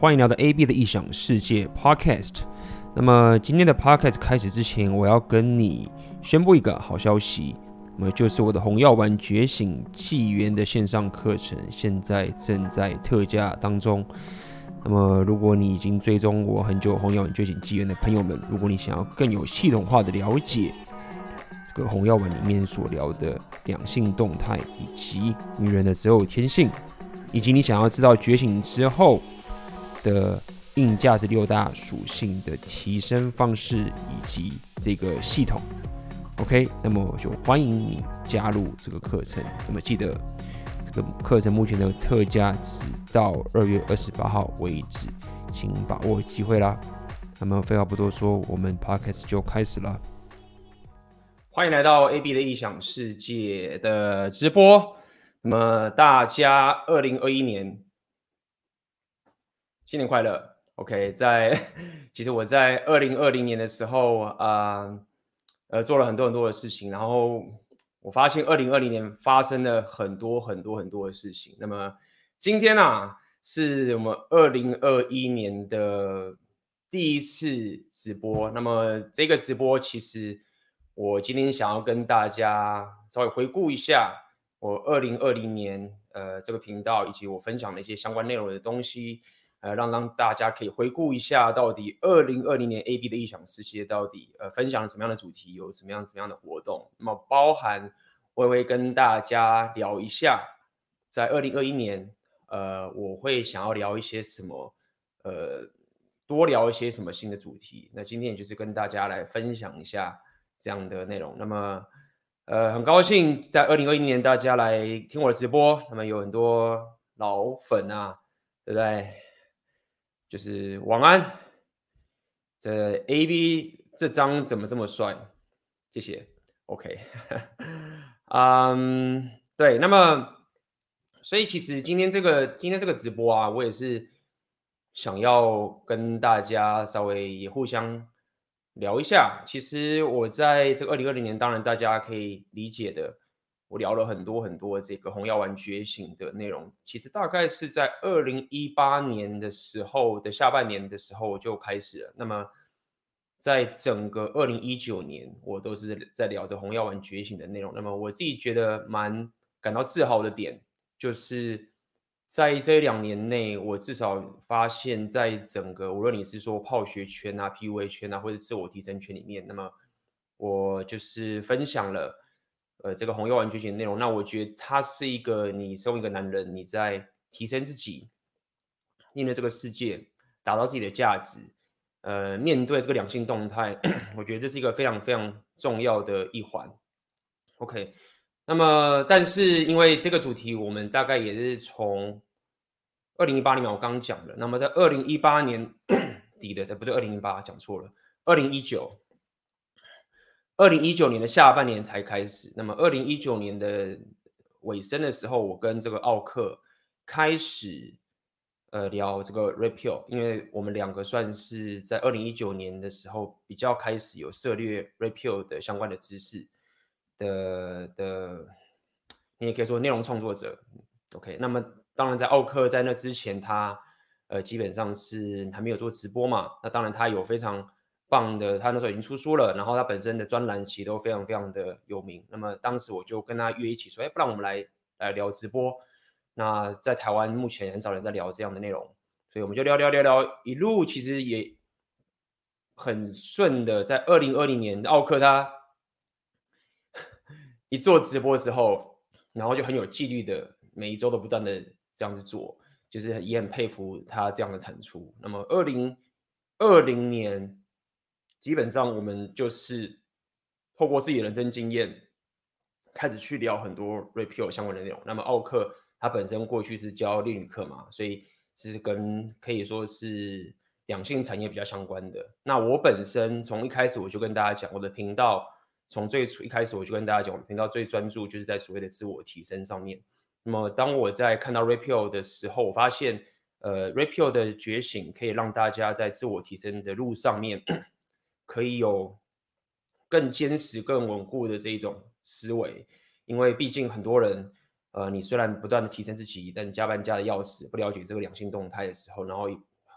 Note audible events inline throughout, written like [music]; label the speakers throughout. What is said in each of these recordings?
Speaker 1: 欢迎来到 AB 的异想世界 Podcast。那么今天的 Podcast 开始之前，我要跟你宣布一个好消息，那么就是我的《红药丸觉醒纪元》的线上课程现在正在特价当中。那么如果你已经追踪我很久《红药丸觉醒纪元》的朋友们，如果你想要更有系统化的了解这个红药丸里面所聊的两性动态，以及女人的择偶天性，以及你想要知道觉醒之后的硬价值六大属性的提升方式以及这个系统，OK，那么就欢迎你加入这个课程。那么记得这个课程目前的特价只到二月二十八号为止，请把握机会啦。那么废话不多说，我们 Podcast 就开始了。欢迎来到 AB 的异想世界的直播。那么大家二零二一年新年快乐！OK，在 [laughs] 其实我在二零二零年的时候啊，呃，做了很多很多的事情，然后我发现二零二零年发生了很多很多很多的事情。那么今天啊，是我们二零二一年的第一次直播。那么这个直播其实我今天想要跟大家稍微回顾一下。我二零二零年，呃，这个频道以及我分享的一些相关内容的东西，呃，让让大家可以回顾一下，到底二零二零年 AB 的异想世界到底呃分享了什么样的主题，有什么样什么样的活动。那么包含我也会跟大家聊一下，在二零二一年，呃，我会想要聊一些什么，呃，多聊一些什么新的主题。那今天也就是跟大家来分享一下这样的内容。那么。呃，很高兴在二零二一年大家来听我的直播，那么有很多老粉啊，对不对？就是晚安。这 AB 这张怎么这么帅？谢谢。OK，[laughs] 嗯、um，对，那么所以其实今天这个今天这个直播啊，我也是想要跟大家稍微也互相。聊一下，其实我在这个二零二零年，当然大家可以理解的，我聊了很多很多这个红药丸觉醒的内容。其实大概是在二零一八年的时候的下半年的时候就开始了。那么在整个二零一九年，我都是在聊着红药丸觉醒的内容。那么我自己觉得蛮感到自豪的点，就是。在这两年内，我至少发现，在整个无论你是说泡学圈啊、PUA 圈啊，或者自我提升圈里面，那么我就是分享了呃这个红药丸觉醒的内容。那我觉得它是一个你身为一个男人，你在提升自己，面对这个世界，打造自己的价值，呃，面对这个两性动态，[coughs] 我觉得这是一个非常非常重要的一环。OK。那么，但是因为这个主题，我们大概也是从二零一八年我刚刚讲的。那么在二零一八年 [coughs] 底的时候，不对，二零一八讲错了，二零一九，二零一九年的下半年才开始。那么二零一九年的尾声的时候，我跟这个奥克开始呃聊这个 repeal，因为我们两个算是在二零一九年的时候比较开始有涉猎 repeal 的相关的知识。的的，你也可以说内容创作者，OK。那么当然，在奥克在那之前，他呃基本上是还没有做直播嘛。那当然，他有非常棒的，他那时候已经出书了，然后他本身的专栏其实都非常非常的有名。那么当时我就跟他约一起说，哎，不然我们来来聊直播。那在台湾目前很少人在聊这样的内容，所以我们就聊聊聊聊，一路其实也很顺的，在二零二零年，奥克他。[laughs] 一做直播之后，然后就很有纪律的，每一周都不断的这样子做，就是也很佩服他这样的产出。那么二零二零年，基本上我们就是透过自己的人生经验，开始去聊很多 Repeal 相关的内容。那么奥克他本身过去是教恋女课嘛，所以是跟可以说是两性产业比较相关的。那我本身从一开始我就跟大家讲，我的频道。从最初一开始，我就跟大家讲，我频道最专注就是在所谓的自我提升上面。那么，当我在看到 Repeal 的时候，我发现，呃，Red Pill 的觉醒可以让大家在自我提升的路上面，可以有更坚实、更稳固的这一种思维。因为毕竟很多人，呃，你虽然不断的提升自己，但加班加的要死，不了解这个两性动态的时候，然后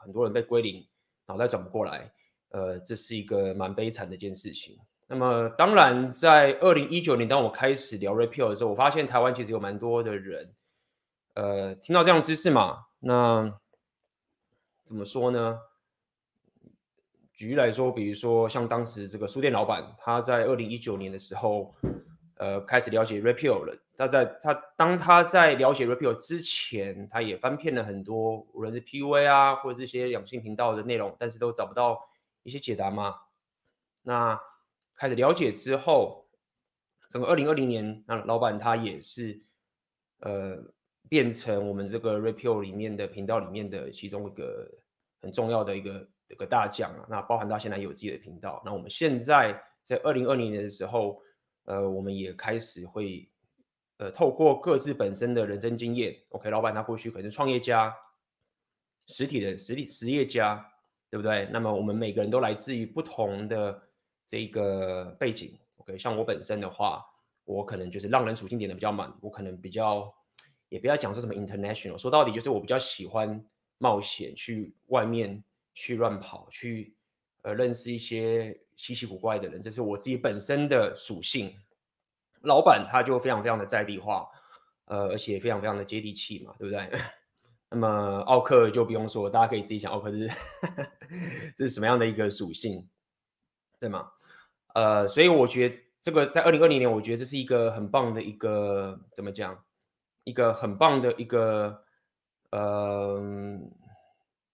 Speaker 1: 很多人被归零，脑袋转不过来，呃，这是一个蛮悲惨的一件事情。那么，当然，在二零一九年，当我开始聊 Red Pill 的时候，我发现台湾其实有蛮多的人，呃，听到这样的知识嘛，那怎么说呢？举例来说，比如说像当时这个书店老板，他在二零一九年的时候，呃，开始了解 Repeal 了。他在他当他在了解 Repeal 之前，他也翻遍了很多，无论是 PUA 啊，或者是一些两性频道的内容，但是都找不到一些解答嘛。那开始了解之后，整个二零二零年，那老板他也是呃，变成我们这个 Repeal 里面的频道里面的其中一个很重要的一个。有个大将啊，那包含到现在有自己的频道。那我们现在在二零二零年的时候，呃，我们也开始会，呃，透过各自本身的人生经验，OK，老板他过去可能是创业家，实体的实体实业家，对不对？那么我们每个人都来自于不同的这个背景，OK，像我本身的话，我可能就是浪人属性点的比较满，我可能比较，也不要讲说什么 international，说到底就是我比较喜欢冒险去外面。去乱跑，去呃认识一些稀奇古怪的人，这是我自己本身的属性。老板他就非常非常的在地化，呃，而且非常非常的接地气嘛，对不对？[laughs] 那么奥克就不用说，大家可以自己想，奥克是这 [laughs] 是什么样的一个属性，对吗？呃，所以我觉得这个在二零二零年，我觉得这是一个很棒的一个怎么讲？一个很棒的一个呃。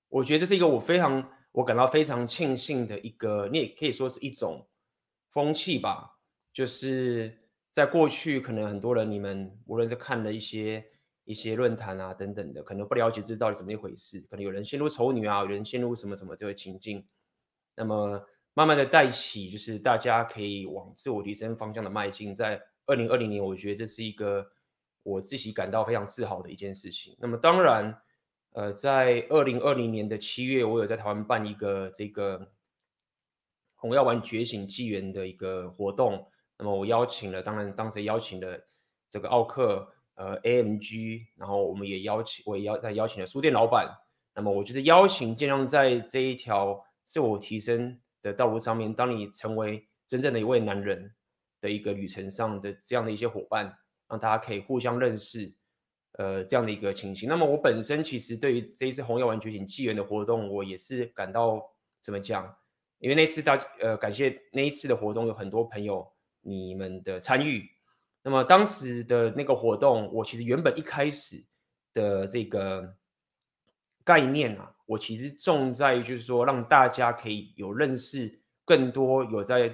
Speaker 1: 我觉得这是一个我非常我感到非常庆幸的一个，你也可以说是一种风气吧。就是在过去，可能很多人你们无论是看了一些一些论坛啊等等的，可能不了解这到底怎么一回事，可能有人陷入丑女啊，有人陷入什么什么这个情境。那么慢慢的带起，就是大家可以往自我提升方向的迈进。在二零二零年，我觉得这是一个我自己感到非常自豪的一件事情。那么当然。呃，在二零二零年的七月，我有在台湾办一个这个红药丸觉醒纪元的一个活动。那么我邀请了，当然当时邀请了这个奥克，呃，AMG，然后我们也邀请，我也邀再邀请了书店老板。那么我就是邀请，尽量在这一条自我提升的道路上面，当你成为真正的一位男人的一个旅程上的这样的一些伙伴，让大家可以互相认识。呃，这样的一个情形。那么我本身其实对于这一次红药丸觉醒纪元的活动，我也是感到怎么讲？因为那次大呃，感谢那一次的活动有很多朋友你们的参与。那么当时的那个活动，我其实原本一开始的这个概念啊，我其实重在于就是说让大家可以有认识更多有在。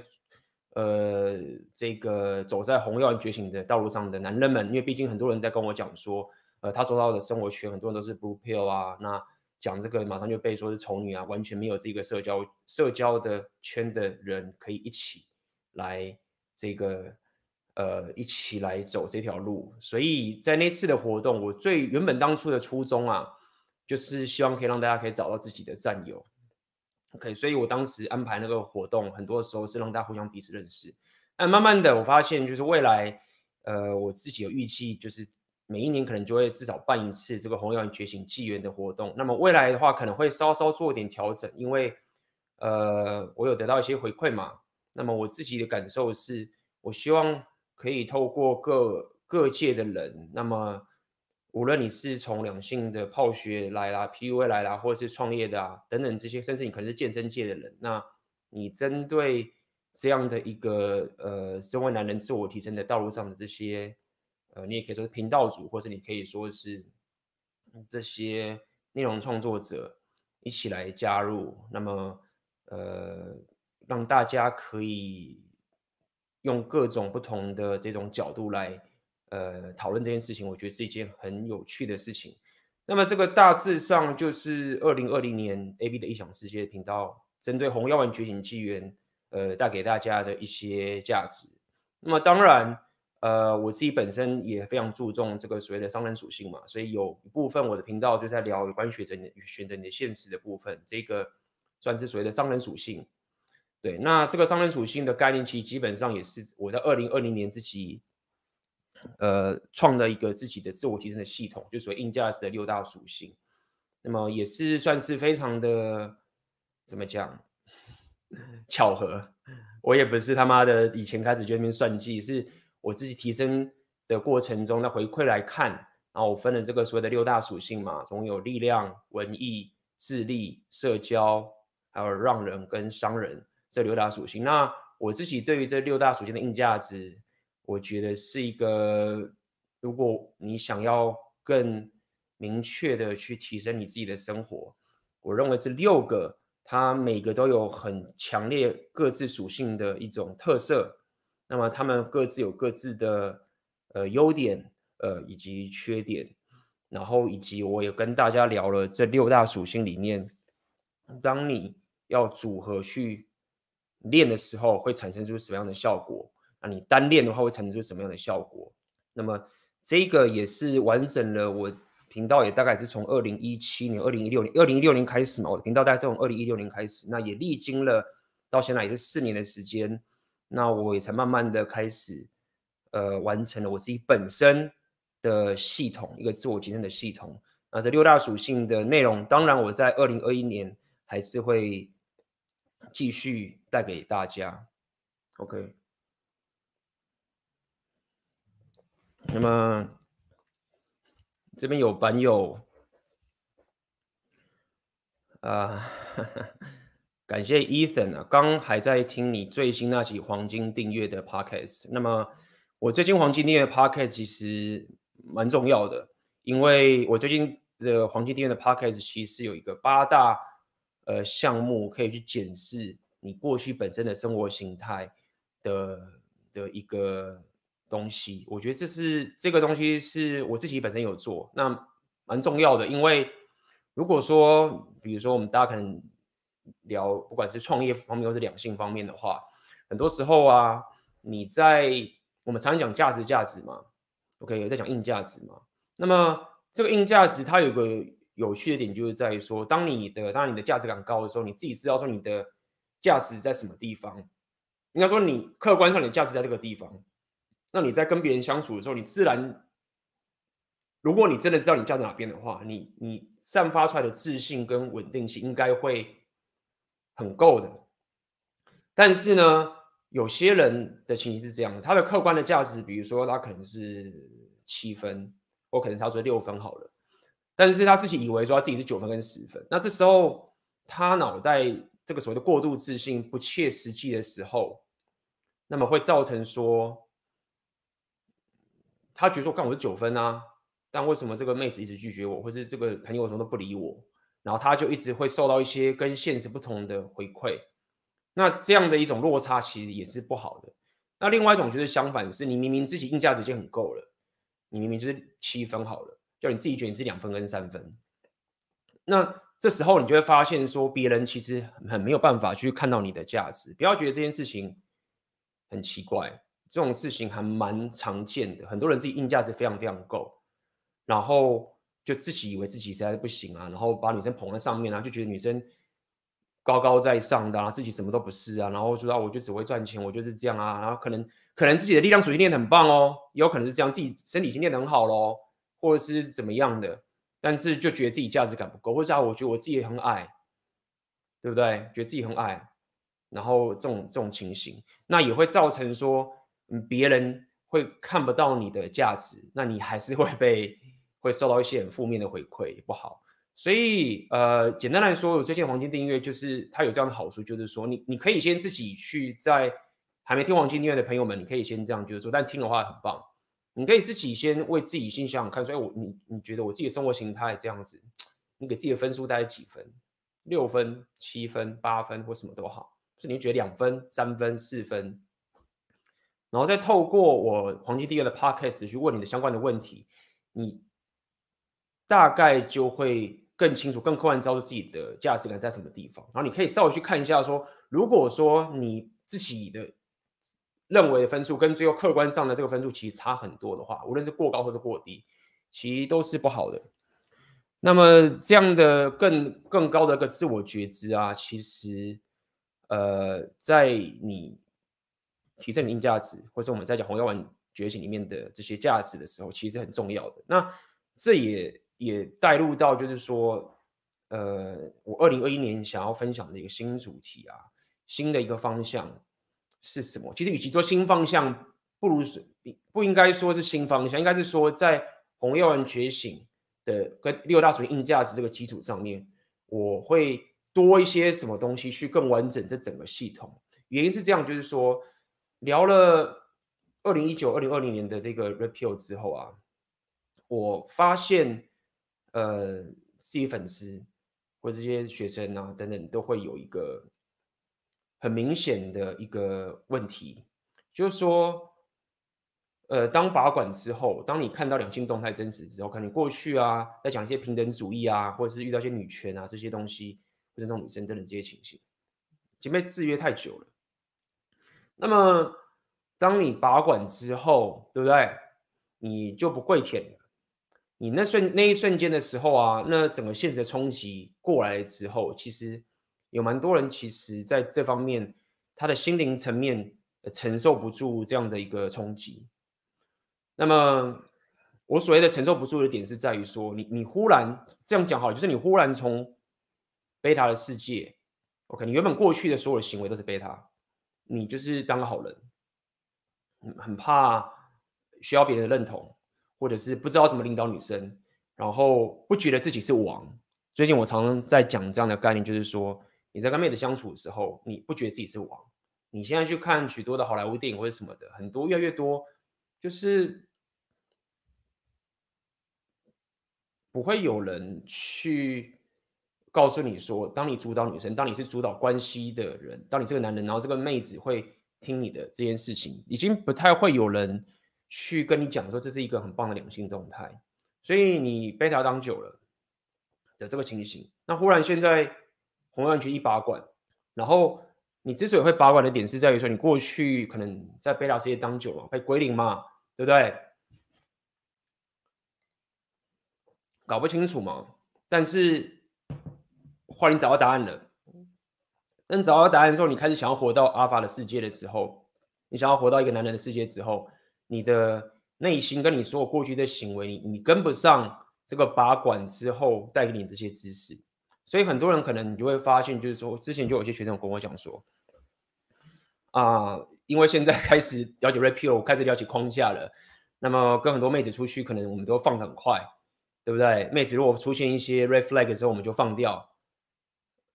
Speaker 1: 呃，这个走在红药觉醒的道路上的男人们，因为毕竟很多人在跟我讲说，呃，他走到的生活圈很多人都是 blue pill 啊，那讲这个马上就被说是丑女啊，完全没有这个社交社交的圈的人可以一起来这个呃一起来走这条路，所以在那次的活动，我最原本当初的初衷啊，就是希望可以让大家可以找到自己的战友。OK，所以我当时安排那个活动，很多时候是让大家互相彼此认识。但慢慢的，我发现就是未来，呃，我自己有预计，就是每一年可能就会至少办一次这个红药觉醒纪元的活动。那么未来的话，可能会稍稍做一点调整，因为呃，我有得到一些回馈嘛。那么我自己的感受是，我希望可以透过各各界的人，那么。无论你是从两性的泡学来啦，PUA 来啦，或者是创业的啊，等等这些，甚至你可能是健身界的人，那你针对这样的一个呃，身为男人自我提升的道路上的这些，呃，你也可以说是频道主，或是你可以说是这些内容创作者一起来加入，那么呃，让大家可以用各种不同的这种角度来。呃，讨论这件事情，我觉得是一件很有趣的事情。那么，这个大致上就是二零二零年 AB 的异想世界频道针对红药丸觉醒纪元，呃，带给大家的一些价值。那么，当然，呃，我自己本身也非常注重这个所谓的商人属性嘛，所以有一部分我的频道就在聊有关选择你的选择你的现实的部分，这个算是所谓的商人属性。对，那这个商人属性的概念，其实基本上也是我在二零二零年自己。呃，创了一个自己的自我提升的系统，就所谓硬价值的六大属性。那么也是算是非常的怎么讲 [laughs] 巧合。我也不是他妈的以前开始就那边算计，是我自己提升的过程中，那回馈来看，然后我分了这个所谓的六大属性嘛，总有力量、文艺、智力、社交，还有让人跟商人这六大属性。那我自己对于这六大属性的硬价值，我觉得是一个，如果你想要更明确的去提升你自己的生活，我认为是六个，它每个都有很强烈各自属性的一种特色，那么他们各自有各自的呃优点呃以及缺点，然后以及我也跟大家聊了这六大属性里面，当你要组合去练的时候会产生出什么样的效果，你单练的话会产生出什么样的效果？那么这个也是完整了我。频道也大概是从二零一七年、二零一六年、二零一六年开始嘛，我的频道大概是从二零一六年开始，那也历经了到现在也是四年的时间，那我也才慢慢的开始，呃，完成了我自己本身的系统，一个自我提升的系统。那这六大属性的内容，当然我在二零二一年还是会继续带给大家。OK，那么。这边有版友，啊、[laughs] 感谢 Ethan 啊，刚还在听你最新那期黄金订阅的 Podcast。那么我最近黄金订阅的 Podcast 其实蛮重要的，因为我最近的黄金订阅的 Podcast 其实有一个八大呃项目可以去检视你过去本身的生活形态的的一个。东西，我觉得这是这个东西是我自己本身有做，那蛮重要的。因为如果说，比如说我们大家可能聊，不管是创业方面或是两性方面的话，很多时候啊，你在我们常常讲价值价值嘛，OK，有在讲硬价值嘛。那么这个硬价值它有个有趣的点，就是在于说，当你的当你的价值感高的时候，你自己知道说你的价值在什么地方，应该说你客观上你的价值在这个地方。那你在跟别人相处的时候，你自然，如果你真的知道你价值哪边的话，你你散发出来的自信跟稳定性应该会很够的。但是呢，有些人的情形是这样的，他的客观的价值，比如说他可能是七分，或可能他说六分好了，但是他自己以为说他自己是九分跟十分，那这时候他脑袋这个所谓的过度自信不切实际的时候，那么会造成说。他觉得说，看我是九分啊，但为什么这个妹子一直拒绝我，或是这个朋友什么都不理我，然后他就一直会受到一些跟现实不同的回馈，那这样的一种落差其实也是不好的。那另外一种就是相反，是你明明自己硬价值已经很够了，你明明就是七分好了，叫你自己觉得你是两分跟三分，那这时候你就会发现说，别人其实很没有办法去看到你的价值，不要觉得这件事情很奇怪。这种事情还蛮常见的，很多人自己硬价值非常非常够，然后就自己以为自己实在是不行啊，然后把女生捧在上面啊，就觉得女生高高在上的啊，自己什么都不是啊，然后说啊，我就只会赚钱，我就是这样啊，然后可能可能自己的力量属性练得很棒哦，也有可能是这样，自己身体已经练得很好喽，或者是怎么样的，但是就觉得自己价值感不够，或者啊，我觉得我自己很矮，对不对？觉得自己很矮，然后这种这种情形，那也会造成说。别人会看不到你的价值，那你还是会被会受到一些很负面的回馈，不好。所以，呃，简单来说，我最近黄金订阅就是它有这样的好处，就是说你你可以先自己去在还没听黄金订阅的朋友们，你可以先这样就是说，但听的话很棒，你可以自己先为自己先想想看，说，哎，我你你觉得我自己的生活形态这样子，你给自己的分数大概几分？六分、七分、八分或什么都好，所以你觉得两分、三分、四分？然后再透过我黄金第二的 Podcast 去问你的相关的问题，你大概就会更清楚、更客观知道自己的价值感在什么地方。然后你可以稍微去看一下说，说如果说你自己的认为的分数跟最后客观上的这个分数其实差很多的话，无论是过高或是过低，其实都是不好的。那么这样的更更高的一个自我觉知啊，其实呃，在你。提升你硬价值，或者我们在讲《红药丸觉醒》里面的这些价值的时候，其实很重要的。那这也也带入到，就是说，呃，我二零二一年想要分享的一个新主题啊，新的一个方向是什么？其实与其说新方向，不如不应该说是新方向，应该是说在红药丸觉醒的跟六大属性硬价值这个基础上面，我会多一些什么东西去更完整这整个系统。原因是这样，就是说聊了二零一九、二零二零年的这个 repeal 之后啊，我发现呃自己粉丝。或这些学生啊，等等，都会有一个很明显的一个问题，就是说，呃，当拔管之后，当你看到两性动态真实之后，可能过去啊，在讲一些平等主义啊，或者是遇到一些女权啊这些东西，或者这种女生等等这些情形，已经被制约太久了。那么，当你拔管之后，对不对？你就不跪舔了。你那瞬那一瞬间的时候啊，那整个现实的冲击过来之后，其实有蛮多人其实在这方面，他的心灵层面承受不住这样的一个冲击。那么我所谓的承受不住的点是在于说，你你忽然这样讲好了，就是你忽然从贝塔的世界，OK，你原本过去的所有的行为都是贝塔，你就是当个好人，很怕需要别人认同。或者是不知道怎么领导女生，然后不觉得自己是王。最近我常常在讲这样的概念，就是说你在跟妹子相处的时候，你不觉得自己是王。你现在去看许多的好莱坞电影或者什么的，很多越来越多，就是不会有人去告诉你说，当你主导女生，当你是主导关系的人，当你是个男人，然后这个妹子会听你的这件事情，已经不太会有人。去跟你讲说，这是一个很棒的两性动态，所以你贝塔当久了的这个情形，那忽然现在红利丸一拔管，然后你之所以会拔管的点是在于说，你过去可能在贝塔世界当久了，被归零嘛，对不对？搞不清楚嘛，但是或你找到答案了，等找到答案之后，你开始想要活到阿法的世界的时候，你想要活到一个男人的世界之后。你的内心跟你所有过去的行为，你你跟不上这个拔管之后带给你这些知识，所以很多人可能你就会发现，就是说之前就有些学生跟我讲说，啊、因为现在开始了解 Red Pill，开始了解框架了，那么跟很多妹子出去，可能我们都放得很快，对不对？妹子如果出现一些 Red Flag 的时候，我们就放掉，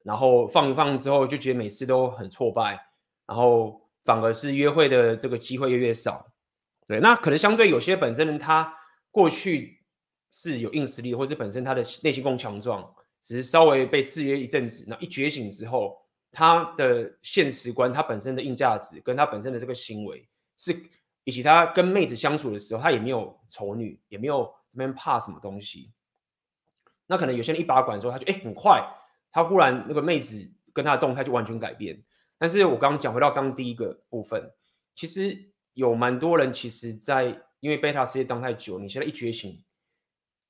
Speaker 1: 然后放一放之后，就觉得每次都很挫败，然后反而是约会的这个机会越越少。对，那可能相对有些本身他过去是有硬实力，或是本身他的内心更强壮，只是稍微被制约一阵子，那一觉醒之后，他的现实观、他本身的硬价值跟他本身的这个行为，是以及他跟妹子相处的时候，他也没有丑女，也没有这边怕什么东西。那可能有些人一把管之后，他就哎很快，他忽然那个妹子跟他的动态就完全改变。但是我刚刚讲回到刚刚第一个部分，其实。有蛮多人，其实，在因为贝塔世界当太久，你现在一觉醒，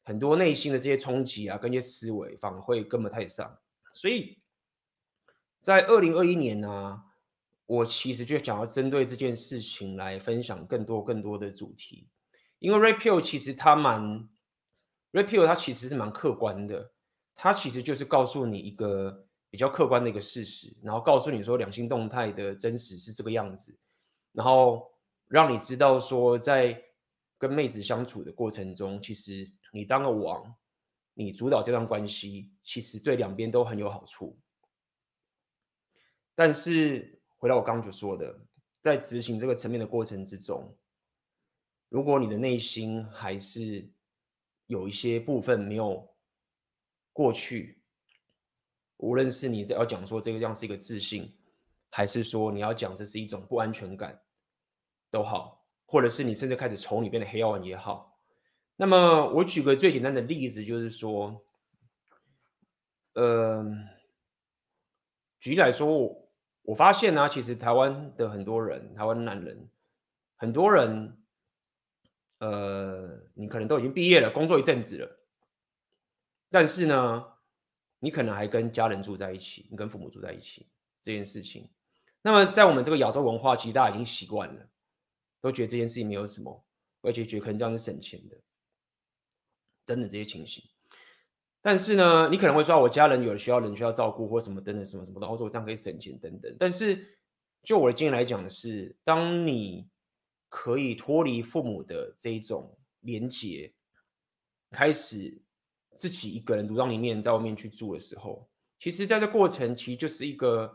Speaker 1: 很多内心的这些冲击啊，跟一些思维反而会跟不太上。所以在二零二一年呢、我其实就想要针对这件事情来分享更多更多的主题。因为 Red Pill 其实它蛮 Red Pill 它其实是蛮客观的，它其实就是告诉你一个比较客观的一个事实，然后告诉你说两性动态的真实是这个样子，然后。让你知道说，在跟妹子相处的过程中，其实你当个王，你主导这段关系，其实对两边都很有好处。但是回到我刚刚所说的，在执行这个层面的过程之中，如果你的内心还是有一些部分没有过去，无论是你在要讲说这个样是一个自信，还是说你要讲这是一种不安全感。都好，或者是你甚至开始从里边的黑药丸也好。那么我举个最简单的例子，就是说，呃，举例来说，我发现呢、啊，其实台湾的很多人，台湾男人，很多人，呃，你可能都已经毕业了，工作一阵子了，但是呢，你可能还跟家人住在一起，你跟父母住在一起这件事情。那么在我们这个亚洲文化，其实大家已经习惯了。都觉得这件事情没有什么，而且觉得可能这样是省钱的，等等这些情形。但是呢，你可能会说，我家人有需要人需要照顾或什么等等什么什么的，或者我这样可以省钱等等。但是就我的经验来讲的是，当你可以脱离父母的这一种连结，开始自己一个人独当一面在外面去住的时候，其实在这过程其实就是一个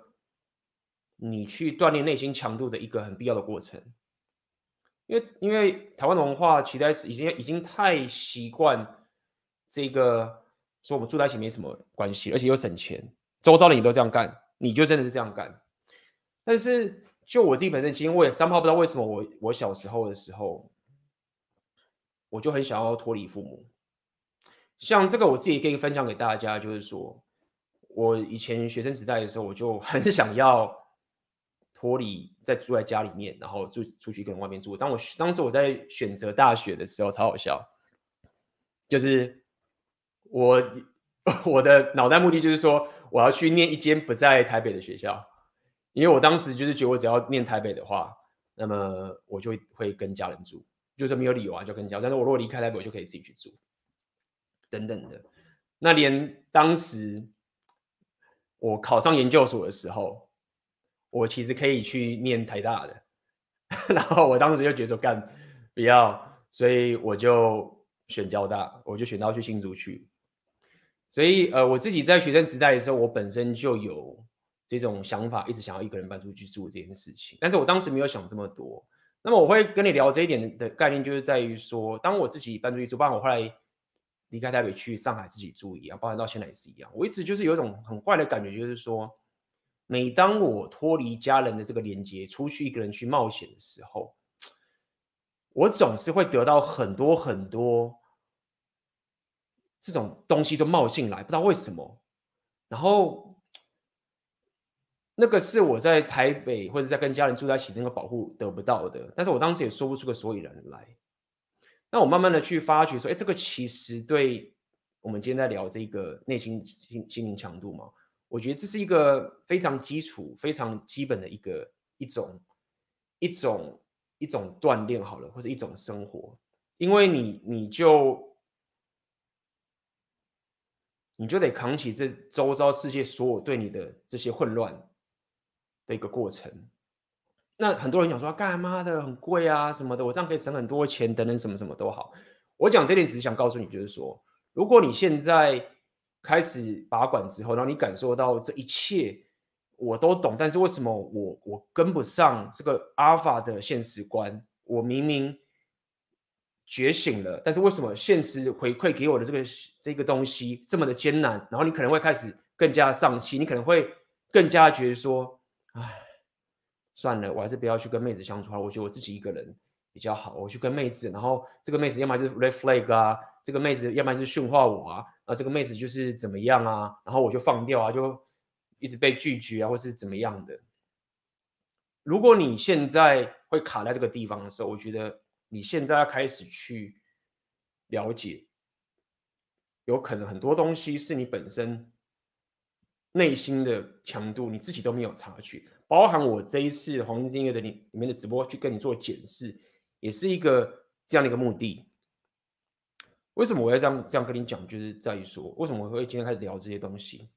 Speaker 1: 你去锻炼内心强度的一个很必要的过程。因为因为台湾的文化其实已经已经太习惯这个。说我们住在一起没什么关系，而且又省钱，周遭的你都这样干，你就真的是这样干。但是就我自己本身经验，我也三炮不知道为什么我我小时候的时候，我就很想要脱离父母。像这个我自己可以分享给大家，就是说我以前学生时代的时候，我就很想要脱离在住在家里面，然后住出去跟外面住。当我当时我在选择大学的时候，超好笑，就是。我 [laughs] 我的脑袋目的就是说，我要去念一间不在台北的学校，因为我当时就是觉得，我只要念台北的话，那么我就会跟家人住，就是没有理由啊，就跟家人。但是我如果离开台北，我就可以自己去住，等等的。那连当时我考上研究所的时候，我其实可以去念台大的，[laughs] 然后我当时就觉得说干不要，所以我就选交大，我就选到去新竹去。所以，呃，我自己在学生时代的时候，我本身就有这种想法，一直想要一个人搬出去住这件事情。但是我当时没有想这么多。那么我会跟你聊这一点的概念，就是在于说，当我自己搬出去住，不然我后来离开台北去上海自己住一样，包含到现在也是一样。我一直就是有一种很怪的感觉，就是说，每当我脱离家人的这个连接，出去一个人去冒险的时候，我总是会得到很多很多。这种东西都冒进来，不知道为什么。然后那个是我在台北或者在跟家人住在一起那个保护得不到的，但是我当时也说不出个所以然来。那我慢慢的去发觉说，哎，这个其实对我们今天在聊这个内心心心灵强度嘛，我觉得这是一个非常基础、非常基本的一个一种一种一种锻炼好了，或者一种生活，因为你你就。你就得扛起这周遭世界所有对你的这些混乱的一个过程。那很多人想说，干嘛的很贵啊什么的，我这样可以省很多钱，等等什么什么都好。我讲这点只是想告诉你，就是说，如果你现在开始把管之后，然后你感受到这一切我都懂，但是为什么我我跟不上这个阿尔法的现实观？我明明。觉醒了，但是为什么现实回馈给我的这个这个东西这么的艰难？然后你可能会开始更加丧气，你可能会更加觉得说，哎，算了，我还是不要去跟妹子相处了。我觉得我自己一个人比较好。我去跟妹子，然后这个妹子要么就是 red flag 啊，这个妹子要么就是驯化我啊，啊，这个妹子就是怎么样啊，然后我就放掉啊，就一直被拒绝啊，或是怎么样的。如果你现在会卡在这个地方的时候，我觉得。你现在要开始去了解，有可能很多东西是你本身内心的强度，你自己都没有察觉。包含我这一次黄金订阅的里里面的直播去跟你做检视，也是一个这样的一个目的。为什么我要这样这样跟你讲？就是在于说，为什么我会今天开始聊这些东西？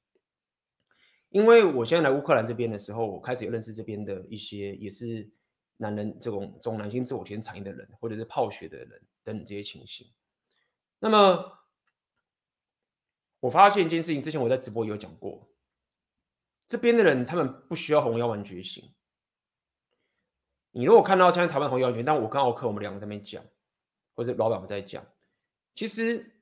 Speaker 1: 因为我现在来乌克兰这边的时候，我开始有认识这边的一些，也是。男人这种这种男性自我体验产业的人，或者是泡学的人等等这些情形。那么，我发现一件事情，之前我在直播也有讲过，这边的人他们不需要红药丸觉醒。你如果看到现在台湾红药丸，但我跟奥克我们两个在那边讲，或者老板们在讲，其实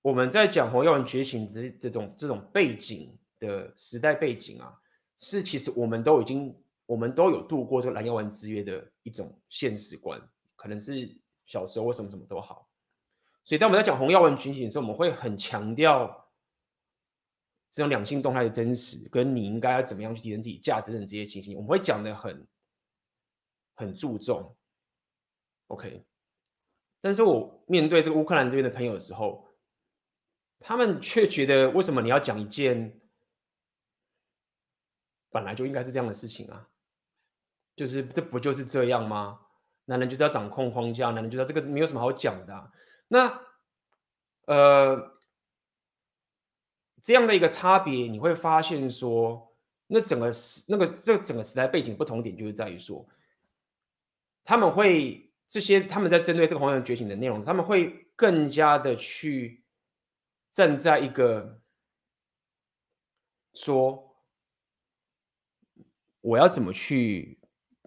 Speaker 1: 我们在讲红药丸觉醒的这种这种背景的时代背景啊，是其实我们都已经。我们都有度过这个蓝药丸之约的一种现实观，可能是小时候或什么什么都好。所以当我们在讲红药丸觉醒的时候，我们会很强调这种两性动态的真实，跟你应该要怎么样去提升自己价值的这些情形，我们会讲得很很注重。OK，但是我面对这个乌克兰这边的朋友的时候，他们却觉得为什么你要讲一件本来就应该是这样的事情啊？就是这不就是这样吗？男人就是要掌控框架，男人觉得这个没有什么好讲的。那呃，这样的一个差别，你会发现说，那整个时那个这整个时代背景不同点，就是在于说，他们会这些他们在针对这个红海觉醒的内容，他们会更加的去站在一个说，我要怎么去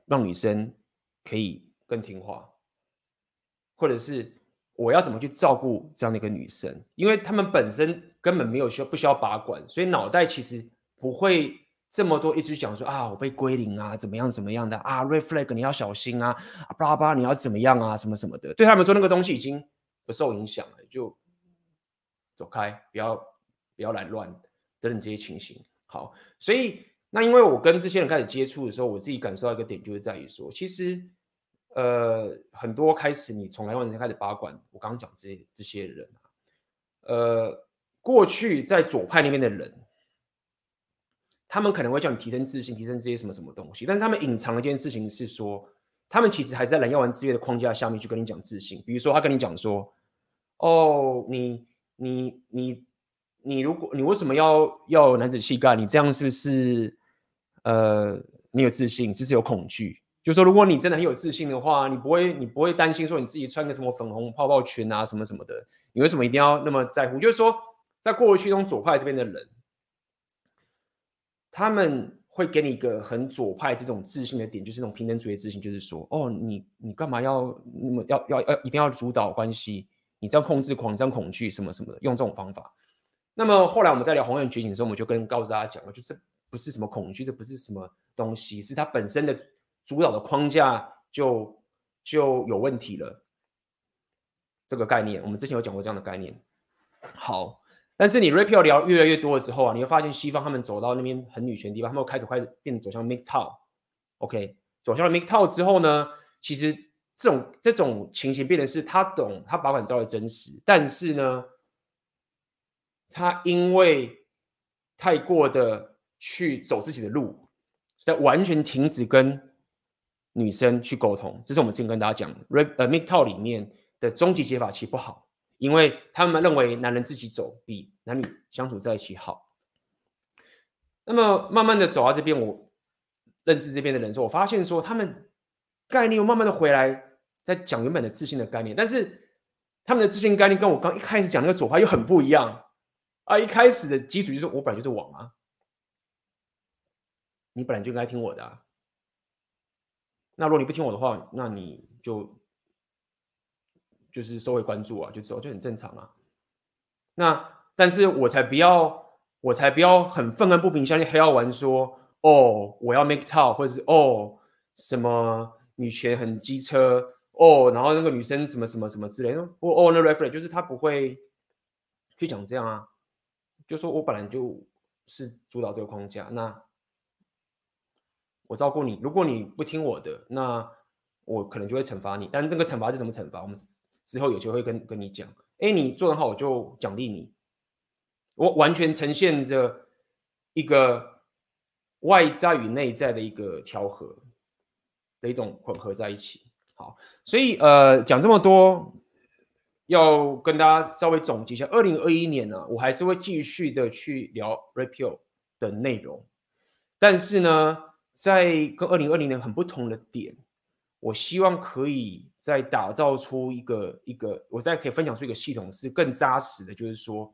Speaker 1: 让女生可以更听话，或者是。我要怎么去照顾这样的一个女生？因为他们本身根本没有需要不需要把管，所以脑袋其实不会这么多一直讲说啊，我被归零啊，怎么样怎么样的啊，red flag 你要小心啊，巴拉巴拉你要怎么样啊，什么什么的。对他们说那个东西已经不受影响了，就走开，不要不要来乱等等这些情形。好，所以那因为我跟这些人开始接触的时候，我自己感受到一个点，就是在于说，其实。呃，很多开始你从来往前开始把管，我刚刚讲这些这些人啊，呃，过去在左派那边的人，他们可能会叫你提升自信，提升这些什么什么东西，但是他们隐藏的一件事情是说，他们其实还是在蓝药丸之约的框架下面去跟你讲自信。比如说，他跟你讲说，哦，你你你你，如果你为什么要要男子气概？你这样是不是呃没有自信，只是有恐惧？就是说，如果你真的很有自信的话，你不会，你不会担心说你自己穿个什么粉红泡泡裙啊，什么什么的。你为什么一定要那么在乎？就是说，在过去中左派这边的人，他们会给你一个很左派这种自信的点，就是那种平等主义自信，就是说，哦，你你干嘛要那么要要要一定要主导关系？你这样控制狂，这样恐惧什么什么的，用这种方法。那么后来我们在聊红海觉醒的时候，我们就跟告诉大家讲了，就这不是什么恐惧，这不是什么东西，是它本身的。主导的框架就就有问题了，这个概念我们之前有讲过这样的概念。好，但是你 rape 聊越来越多了之后啊，你会发现西方他们走到那边很女权的地方，他们开始开始变走向 MGTOW，OK，走向了 MGTOW 之后呢，其实这种这种情形变成是他懂他把管知道的真实，但是呢，他因为太过的去走自己的路，在完全停止跟女生去沟通，这是我们之前跟大家讲，Red 呃 MGTOW 里面的终极解法其实不好，因为他们认为男人自己走比男女相处在一起好。那么慢慢的走到这边，我认识这边的人说，我发现说他们概念又慢慢的回来，在讲原本的自信的概念，但是他们的自信概念跟我刚一开始讲那个左派又很不一样啊！一开始的基础就是我本来就是王啊，你本来就应该听我的啊。那如果你不听我的话，那你就就是收回关注啊，就走就很正常啊。那但是我才不要，我才不要很愤恨不平，相信黑药丸说哦，我要 make town 或者是哦什么女权很机车哦，然后那个女生什么什么什么之类的，哦哦那 reference 就是他不会去讲这样啊，就说我本来就是主导这个框架，那。我照顾你，如果你不听我的，那我可能就会惩罚你。但这个惩罚是怎么惩罚？我们之后有机会跟跟你讲。哎，你做得好，我就奖励你。我完全呈现着一个外在与内在的一个调和的一种混合在一起。好，所以呃，讲这么多，要跟大家稍微总结一下。二零二一年呢、啊，我还是会继续的去聊 REPEAL 的内容，但是呢。在跟二零二零年很不同的点，我希望可以再打造出一个一个，我再可以分享出一个系统是更扎实的。就是说，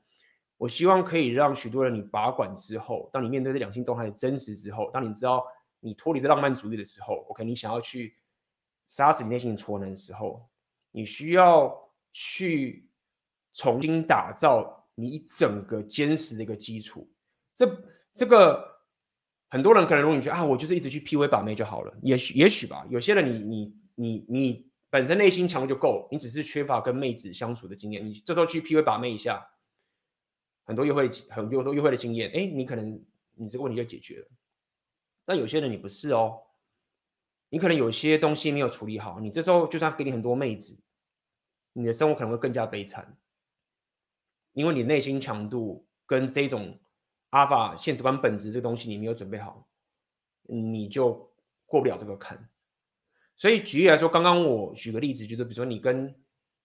Speaker 1: 我希望可以让许多人你把管之后，当你面对这两性动态的真实之后，当你知道你脱离这浪漫主义的时候，OK，你想要去杀死你内心的挫能的时候，你需要去重新打造你一整个坚实的一个基础。这这个。很多人可能容易觉得啊，我就是一直去 PUA 把妹就好了。也许也许吧，有些人你你你你本身内心强就够，你只是缺乏跟妹子相处的经验。你这时候去 PUA 把妹一下，很多约会很多约会的经验，哎，你可能你这个问题就解决了。但有些人你不是哦，你可能有些东西没有处理好，你这时候就算给你很多妹子，你的生活可能会更加悲惨，因为你内心强度跟这种。阿法现实观本质这个东西你没有准备好，你就过不了这个坎。所以举例来说，刚刚我举个例子，就是比如说你跟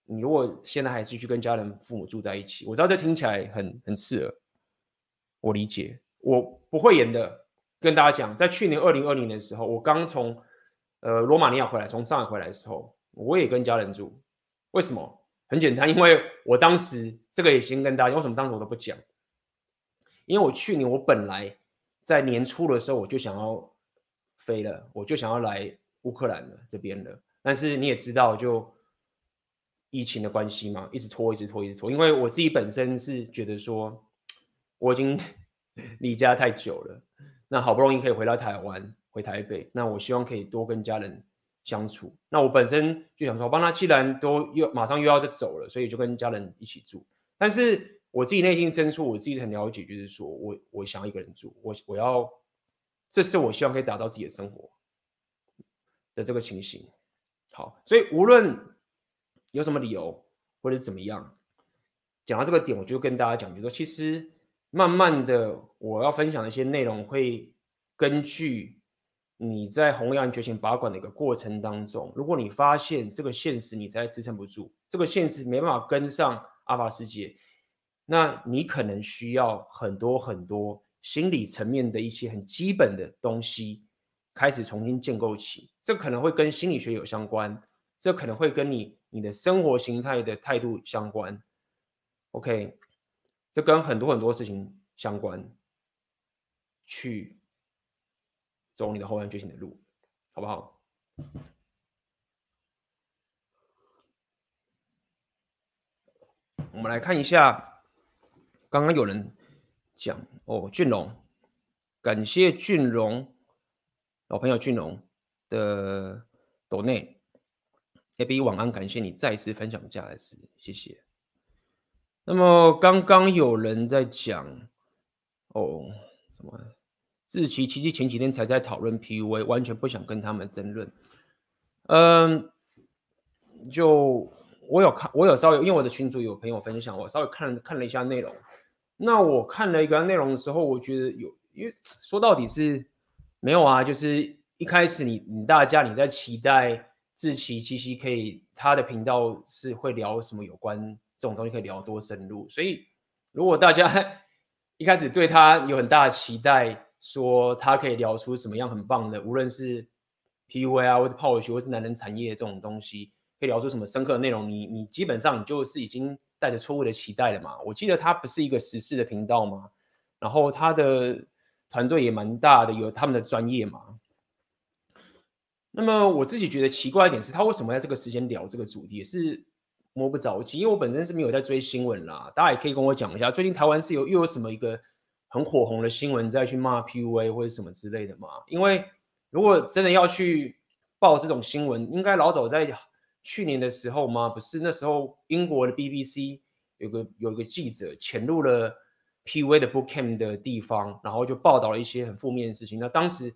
Speaker 1: 你如果现在还是去跟家人父母住在一起，我知道这听起来很很刺耳，我理解，我不会演的。跟大家讲，在去年二零二零年的时候，我刚从呃罗马尼亚回来，从上海回来的时候，我也跟家人住。为什么？很简单，因为我当时这个也先跟大家，为什么当时我都不讲？因为我去年我本来在年初的时候我就想要飞了，我就想要来乌克兰了这边了。但是你也知道，就疫情的关系嘛，一直拖，一直拖，一直拖。因为我自己本身是觉得说，我已经 [laughs] 离家太久了。那好不容易可以回到台湾，回台北，那我希望可以多跟家人相处。那我本身就想说，我帮他既然都又马上又要再走了，所以就跟家人一起住。但是我自己内心深处，我自己很了解，就是说我我想要一个人住，我我要，这是我希望可以打造自己的生活的这个情形。好，所以无论有什么理由或者怎么样，讲到这个点，我就跟大家讲，比如说其实。慢慢的，我要分享的一些内容会根据你在弘扬觉醒把管的一个过程当中，如果你发现这个现实你实在支撑不住，这个现实没办法跟上阿法世界，那你可能需要很多很多心理层面的一些很基本的东西开始重新建构起。这可能会跟心理学有相关，这可能会跟你你的生活形态的态度相关。OK。这跟很多很多事情相关，去走你的红药丸觉醒的路，好不好？我们来看一下，刚刚有人讲哦，俊龙，感谢俊龙老朋友俊龙的抖内，AB 晚安，感谢你再次分享价值，谢谢。那么刚刚有人在讲哦，什么？志祺七七前几天才在讨论 PUA，完全不想跟他们争论。嗯，就我有看，我有稍微，因为我的群组有朋友分享，我稍微看看了一下内容。那我看了一个内容的时候，我觉得有，因为说到底是没有啊，就是一开始你你大家你在期待志奇七七可以他的频道是会聊什么有关。这种东西可以聊多深入，所以如果大家 [laughs] 一开始对他有很大的期待，说他可以聊出什么样很棒的，无论是 PUA 啊，或是泡学，或是男人产业这种东西，可以聊出什么深刻的内容，你你基本上你就是已经带着错误的期待了嘛。我记得他不是一个时事的频道嘛，然后他的团队也蛮大的，有他们的专业嘛。那么我自己觉得奇怪一点是，他为什么在这个时间聊这个主题？也是。摸不着急，因为我本身是没有在追新闻啦。大家也可以跟我讲一下，最近台湾是有又有什么一个很火红的新闻再去骂 PUA 或者什么之类的嘛？因为如果真的要去报这种新闻，应该老早在去年的时候吗？不是那时候英国的 BBC 有个有一个记者潜入了 PV 的 bookcamp 的地方，然后就报道了一些很负面的事情。那当时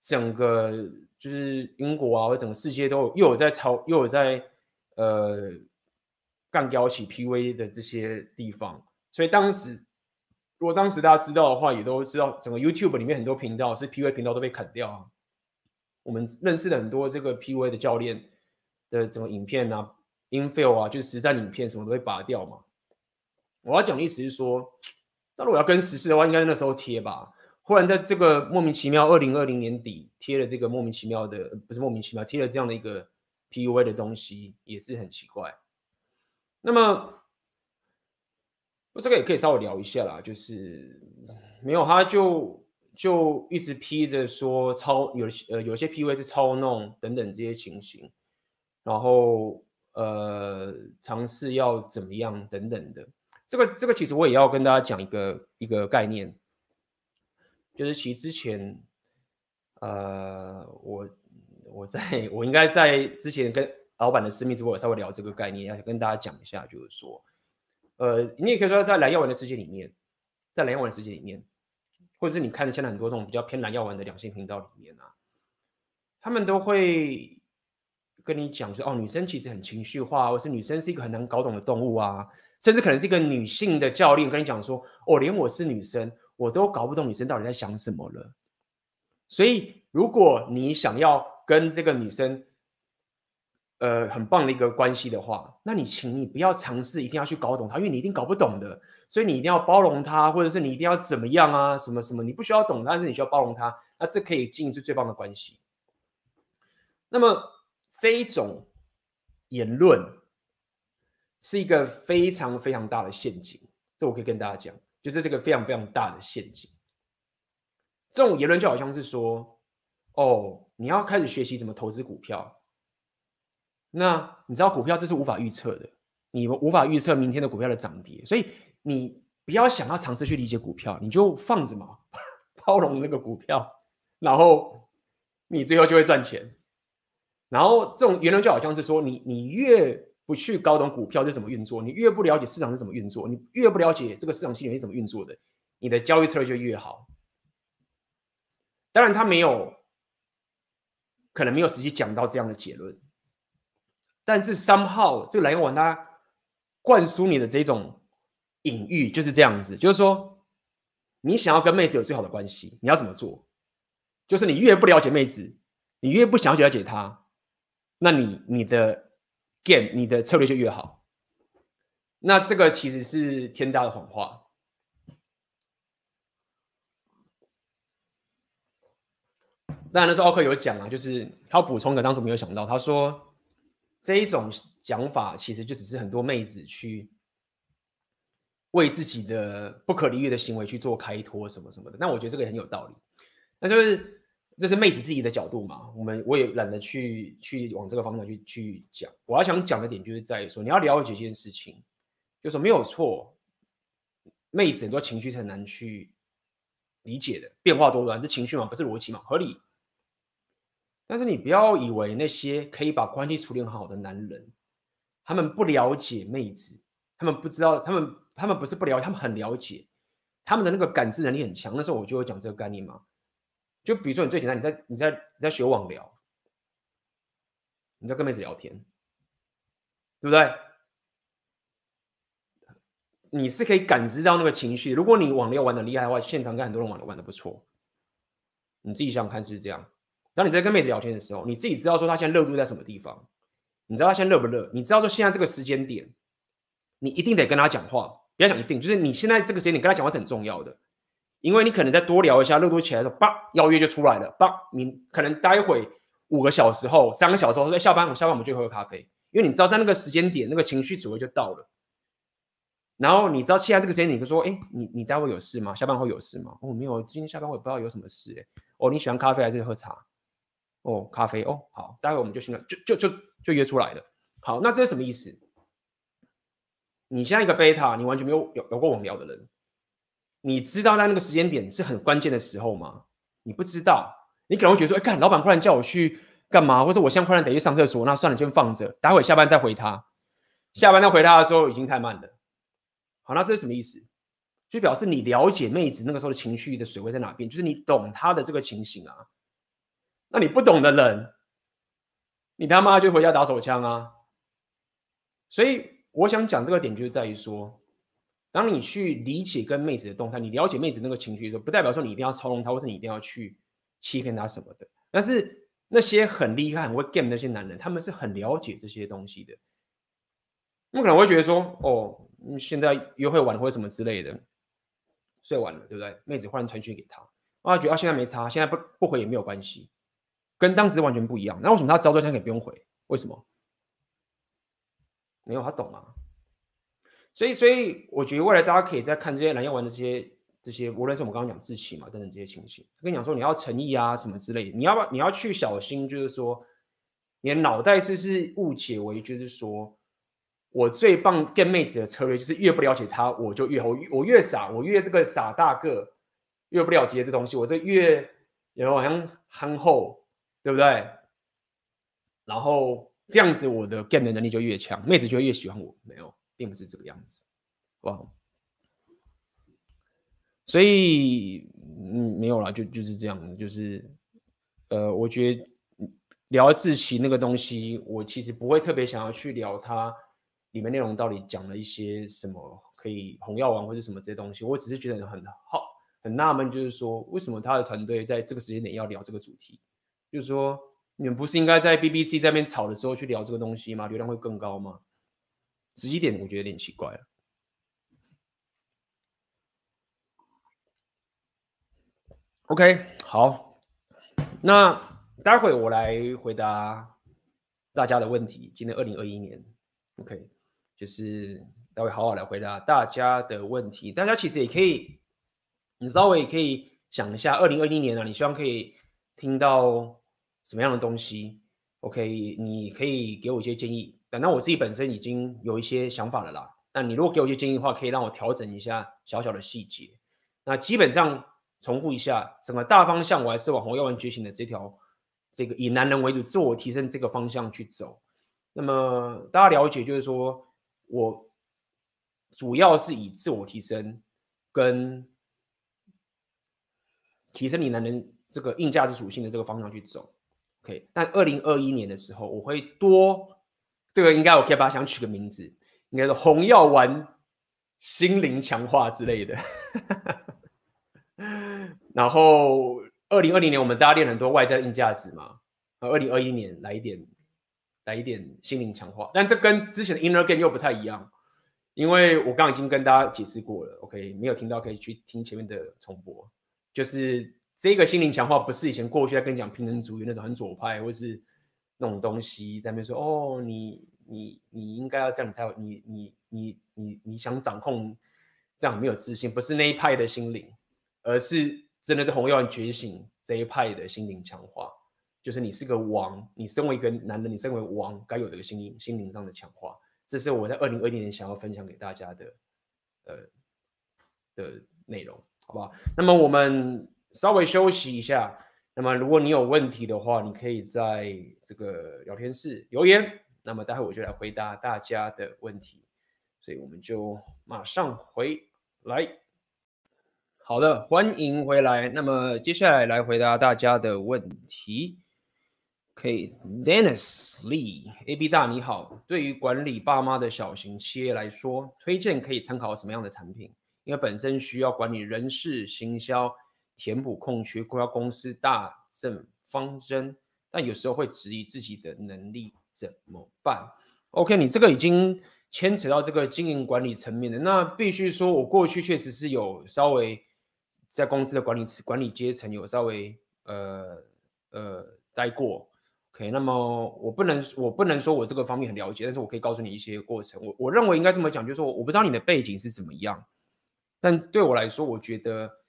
Speaker 1: 整个就是英国啊，或者整个世界都有又有在抄，又有在呃。干掉起 PV 的这些地方，所以当时如果当时大家知道的话，也都知道整个 YouTube 里面很多频道是 PV 频道都被砍掉啊。我们认识的很多这个 PV 的教练的整个影片啊，infill 啊，就是实战影片什么都会拔掉嘛。我要讲的意思是说，那如果要跟时事的话，应该那时候贴吧。忽然在这个莫名其妙，二零二零年底贴了这个莫名其妙的，不是莫名其妙，贴了这样的一个 PUA 的东西，也是很奇怪。那么，我这个也可以稍微聊一下啦，就是没有，他就就一直披着说操有呃有些 PUA 是操弄等等这些情形，然后呃尝试要怎么样等等的，这个这个其实我也要跟大家讲一个一个概念，就是其实之前呃我我在 [laughs] 我应该在之前跟。老板的私密直播，我稍微聊这个概念，要跟大家讲一下，就是说，呃，你也可以说在蓝药丸的世界里面，在蓝药丸的世界里面，或者是你看现在很多这种比较偏蓝药丸的两性频道里面啊，他们都会跟你讲说，哦，女生其实很情绪化，或是女生是一个很难搞懂的动物啊，甚至可能是一个女性的教练跟你讲说，哦，连我是女生，我都搞不懂女生到底在想什么了。所以，如果你想要跟这个女生，呃很棒的一个关系的话，那你请你不要尝试一定要去搞懂她，因为你一定搞不懂的，所以你一定要包容她，或者是你一定要怎么样啊，什么什么，你不需要懂他，但是你需要包容她，那这可以经营出最棒的关系。那么这一种言论是一个非常非常大的陷阱，这我可以跟大家讲，就是这个非常非常大的陷阱。这种言论就好像是说，哦，你要开始学习怎么投资股票。那你知道股票这是无法预测的，你无法预测明天的股票的涨跌，所以你不要想要尝试去理解股票，你就放着嘛，[laughs] 包容那个股票，然后你最后就会赚钱。然后这种言论就好像是说，你你越不去搞懂股票是怎么运作，你越不了解市场是怎么运作，你越不了解这个市场系统是怎么运作的，你的交易策略就越好。当然，他没有，可能没有实际讲到这样的结论。但是 somehow 这个蓝药丸它灌输你的这种隐喻就是这样子，就是说你想要跟妹子有最好的关系，你要怎么做？就是你越不了解妹子，你越不想要了解她，那你你的 game 你的策略就越好。那这个其实是天大的谎话。当然那时候奥克有讲啊，就是他补充的，当时没有想到，他说。这一种讲法其实就只是很多妹子去为自己的不可理喻的行为去做开脱什么什么的。那我觉得这个很有道理。那就是这是妹子自己的角度嘛。我们我也懒得去去往这个方向去去讲。我要想讲的点就是在于说，你要了解这件事情，就是没有错。妹子很多情绪是很难去理解的，变化多端，这情绪嘛，不是逻辑嘛，合理。但是你不要以为那些可以把关系处理很好的男人，他们不了解妹子，他们不知道，他们他们不是不了解，他们很了解，他们的那个感知能力很强。那时候我就会讲这个概念嘛，就比如说你最简单，你在你在你在学网聊，你在跟妹子聊天，对不对？你是可以感知到那个情绪。如果你网聊玩的厉害的话，现场跟很多人玩的玩的不错，你自己想想看是不是这样？当你在跟妹子聊天的时候，你自己知道说她现在热度在什么地方，你知道她现在热不热？你知道说现在这个时间点，你一定得跟她讲话。不要讲一定，就是你现在这个时间点跟她讲话是很重要的，因为你可能再多聊一下，热度起来的时候，叭，邀约就出来了，叭，你可能待会五个小时后、三个小时后在下班，我下班我们就喝咖啡，因为你知道在那个时间点，那个情绪左右就到了。然后你知道现在这个时间，你就说，哎，你你待会有事吗？下班会有事吗？哦，没有，今天下班我也不知道有什么事，哎，哦，你喜欢咖啡还是喝茶？哦，咖啡哦，好，待会我们就去那，就就就就约出来了。好，那这是什么意思？你现在一个贝塔，你完全没有有有过网聊的人，你知道在那个时间点是很关键的时候吗？你不知道，你可能会觉得说，哎，看老板忽然叫我去干嘛，或者我现在忽然得去上厕所，那算了，先放着，待会下班再回他。下班再回他的时候已经太慢了。好，那这是什么意思？就表示你了解妹子那个时候的情绪的水位在哪边，就是你懂她的这个情形啊。那你不懂的人，你他妈就回家打手枪啊！所以我想讲这个点，就是在于说，当你去理解跟妹子的动态，你了解妹子那个情绪的时候，不代表说你一定要操纵她，或是你一定要去欺骗她什么的。但是那些很厉害、很会 game 那些男人，他们是很了解这些东西的。他们可能会觉得说，哦，现在约会晚或者什么之类的，睡晚了，对不对？妹子忽然传讯给他，啊，觉得现在没差，现在不不回也没有关系。跟当时完全不一样。那为什么他知道这些可以不用回？为什么？没有，他懂啊。所以，所以我觉得未来大家可以再看这些蓝药丸的这些这些，无论是我们刚刚讲志气嘛等等这些情形，跟你讲说你要诚意啊什么之类的，你要不你要去小心，就是说你的脑袋是是误解为就是说我最棒跟妹子的策略就是越不了解她我就越我我越傻，我越这个傻大个，越不了解这东西，我这越然后好像憨厚。对不对？然后这样子，我的 game 的能力就越强，妹子就会越喜欢我。没有，并不是这个样子，哇！所以，嗯，没有啦，就就是这样，就是，呃，我觉得聊志祺那个东西，我其实不会特别想要去聊它里面内容到底讲了一些什么，可以红药丸或者什么这些东西。我只是觉得很好，很纳闷，就是说为什么他的团队在这个时间点要聊这个主题。就是说，你们不是应该在 BBC 在那边吵的时候去聊这个东西吗？流量会更高吗？直接点，我觉得有点奇怪了。OK，好，那待会我来回答大家的问题。今年二零二一年，OK，就是待会好好来回答大家的问题。大家其实也可以，你稍微可以想一下，二零二一年、啊，你希望可以听到。什么样的东西？OK，你可以给我一些建议。那我自己本身已经有一些想法了啦。那你如果给我一些建议的话，可以让我调整一下小小的细节。那基本上重复一下，整个大方向我还是往红药丸觉醒的这条，这个以男人为主、自我提升这个方向去走。那么大家了解，就是说我主要是以自我提升跟提升你男人这个硬价值属性的这个方向去走。OK，但二零二一年的时候，我会多这个应该我可以把它想取个名字，应该是红药丸心灵强化之类的。[laughs] 然后二零二零年我们大家练很多外在硬价值嘛，二零二一年来一点来一点心灵强化，但这跟之前的 Inner Game 又不太一样，因为我刚已经跟大家解释过了。OK，没有听到可以去听前面的重播，就是。这个心灵强化不是以前过去在跟你讲平等主义那种很左派，或是那种东西在那边说哦，你你你应该要这样，你才有你你你你你想掌控这样没有自信，不是那一派的心灵，而是真的是红药丸觉醒这一派的心灵强化，就是你是个王，你身为一个男人，你身为王该有的一个心灵心灵上的强化，这是我在二零二零年想要分享给大家的呃的内容，好不好？那么我们。稍微休息一下。那么，如果你有问题的话，你可以在这个聊天室留言。那么，待会我就来回答大家的问题。所以，我们就马上回来。好的，欢迎回来。那么，接下来来回答大家的问题。OK，Dennis Lee，AB 大你好。对于管理爸妈的小型企业来说，推荐可以参考什么样的产品？因为本身需要管理人事、行销。填补空缺，规划公司大政方针，但有时候会质疑自己的能力怎么办？OK，你这个已经牵扯到这个经营管理层面的，那必须说，我过去确实是有稍微在公司的管理管理阶层有稍微呃呃待过。OK，那么我不能我不能说我这个方面很了解，但是我可以告诉你一些过程。我我认为应该这么讲，就是说我不知道你的背景是怎么样，但对我来说，我觉得。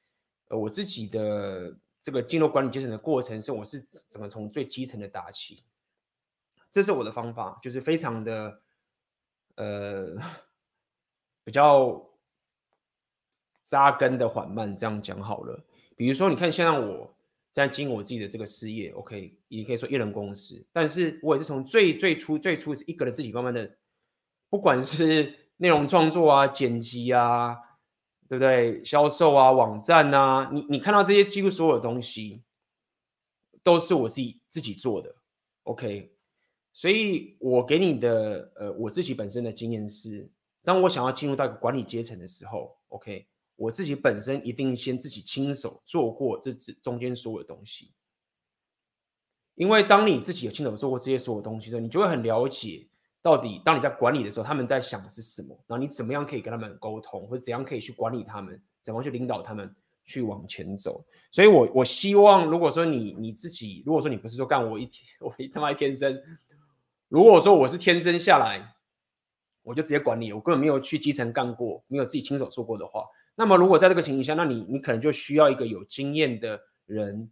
Speaker 1: 我自己的这个进入管理阶层的过程是，我是怎么从最基层的打起，这是我的方法，就是非常的呃 [laughs] 比较扎根的缓慢，这样讲好了。比如说，你看，现在我在经营我自己的这个事业，OK，也可以说一人公司，但是我也是从最最初最初是一个人自己慢慢的，不管是内容创作啊、剪辑啊。对不对？销售啊，网站啊，你你看到这些几乎所有的东西，都是我自己自己做的，OK。所以我给你的呃，我自己本身的经验是，当我想要进入到一个管理阶层的时候，OK，我自己本身一定先自己亲手做过这这中间所有的东西，因为当你自己有亲手做过这些所有东西的时候，你就会很了解。到底当你在管理的时候，他们在想的是什么？然后你怎么样可以跟他们沟通，或者怎样可以去管理他们，怎么去领导他们去往前走？所以我，我希望，如果说你你自己，如果说你不是说干我一天 [laughs] 我一他妈一天生，如果说我是天生下来，我就直接管理，我根本没有去基层干过，没有自己亲手做过的话，那么如果在这个情形下，那你你可能就需要一个有经验的人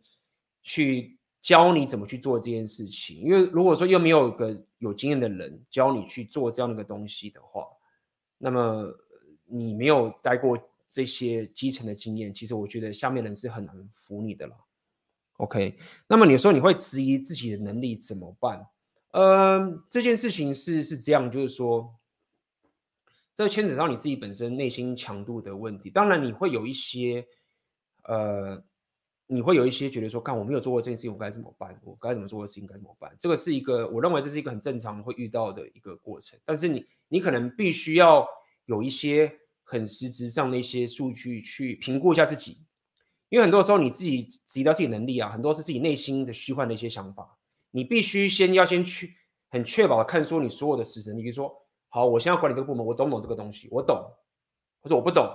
Speaker 1: 去。教你怎么去做这件事情，因为如果说又没有一个有经验的人教你去做这样的一个东西的话，那么你没有待过这些基层的经验，其实我觉得下面人是很难服你的了。OK，那么你说你会质疑自己的能力怎么办？呃，这件事情是是这样，就是说，这牵扯到你自己本身内心强度的问题。当然你会有一些呃。你会有一些觉得说，看我没有做过这件事情，我该怎么办？我该怎么做的事情该怎么办？这个是一个，我认为这是一个很正常会遇到的一个过程。但是你，你可能必须要有一些很实质上的一些数据去评估一下自己，因为很多时候你自己提到自己能力啊，很多是自己内心的虚幻的一些想法。你必须先要先去很确保的看说你所有的时程，你比如说，好，我现在管理这个部门，我懂不懂这个东西？我懂，或者我不懂，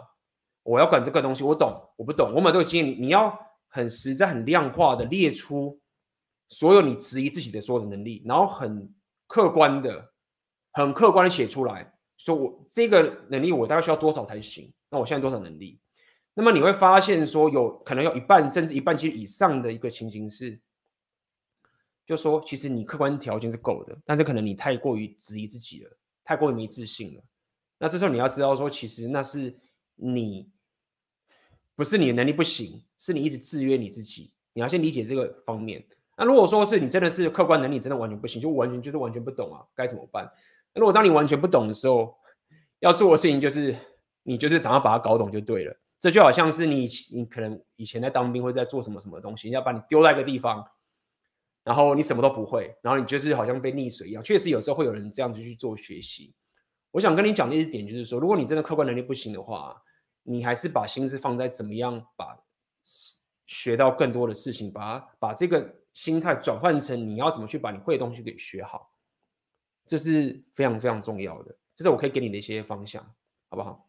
Speaker 1: 我要管这个东西，我懂，我不懂，我没有这个经验，你你要很实在、很量化的列出所有你质疑自己的所有的能力，然后很客观的、很客观的写出来，说我这个能力我大概需要多少才行？那我现在多少能力？那么你会发现说，有可能有一半甚至一半其实以上的一个情形是。就说，其实你客观条件是够的，但是可能你太过于质疑自己了，太过于没自信了。那这时候你要知道说，其实那是你不是你的能力不行，是你一直制约你自己。你要先理解这个方面。那如果说是你真的是客观能力真的完全不行，就完全就是完全不懂啊，该怎么办？那如果当你完全不懂的时候，要做的事情就是你就是想要把它搞懂就对了。这就好像是你你可能以前在当兵或者在做什么什么东西，要把你丢在一个地方。然后你什么都不会，然后你就是好像被溺水一样。确实有时候会有人这样子去做学习。我想跟你讲的一点就是说，如果你真的客观能力不行的话，你还是把心思放在怎么样把学到更多的事情，把把这个心态转换成你要怎么去把你会的东西给学好，这是非常非常重要的。这是我可以给你的一些方向，好不好？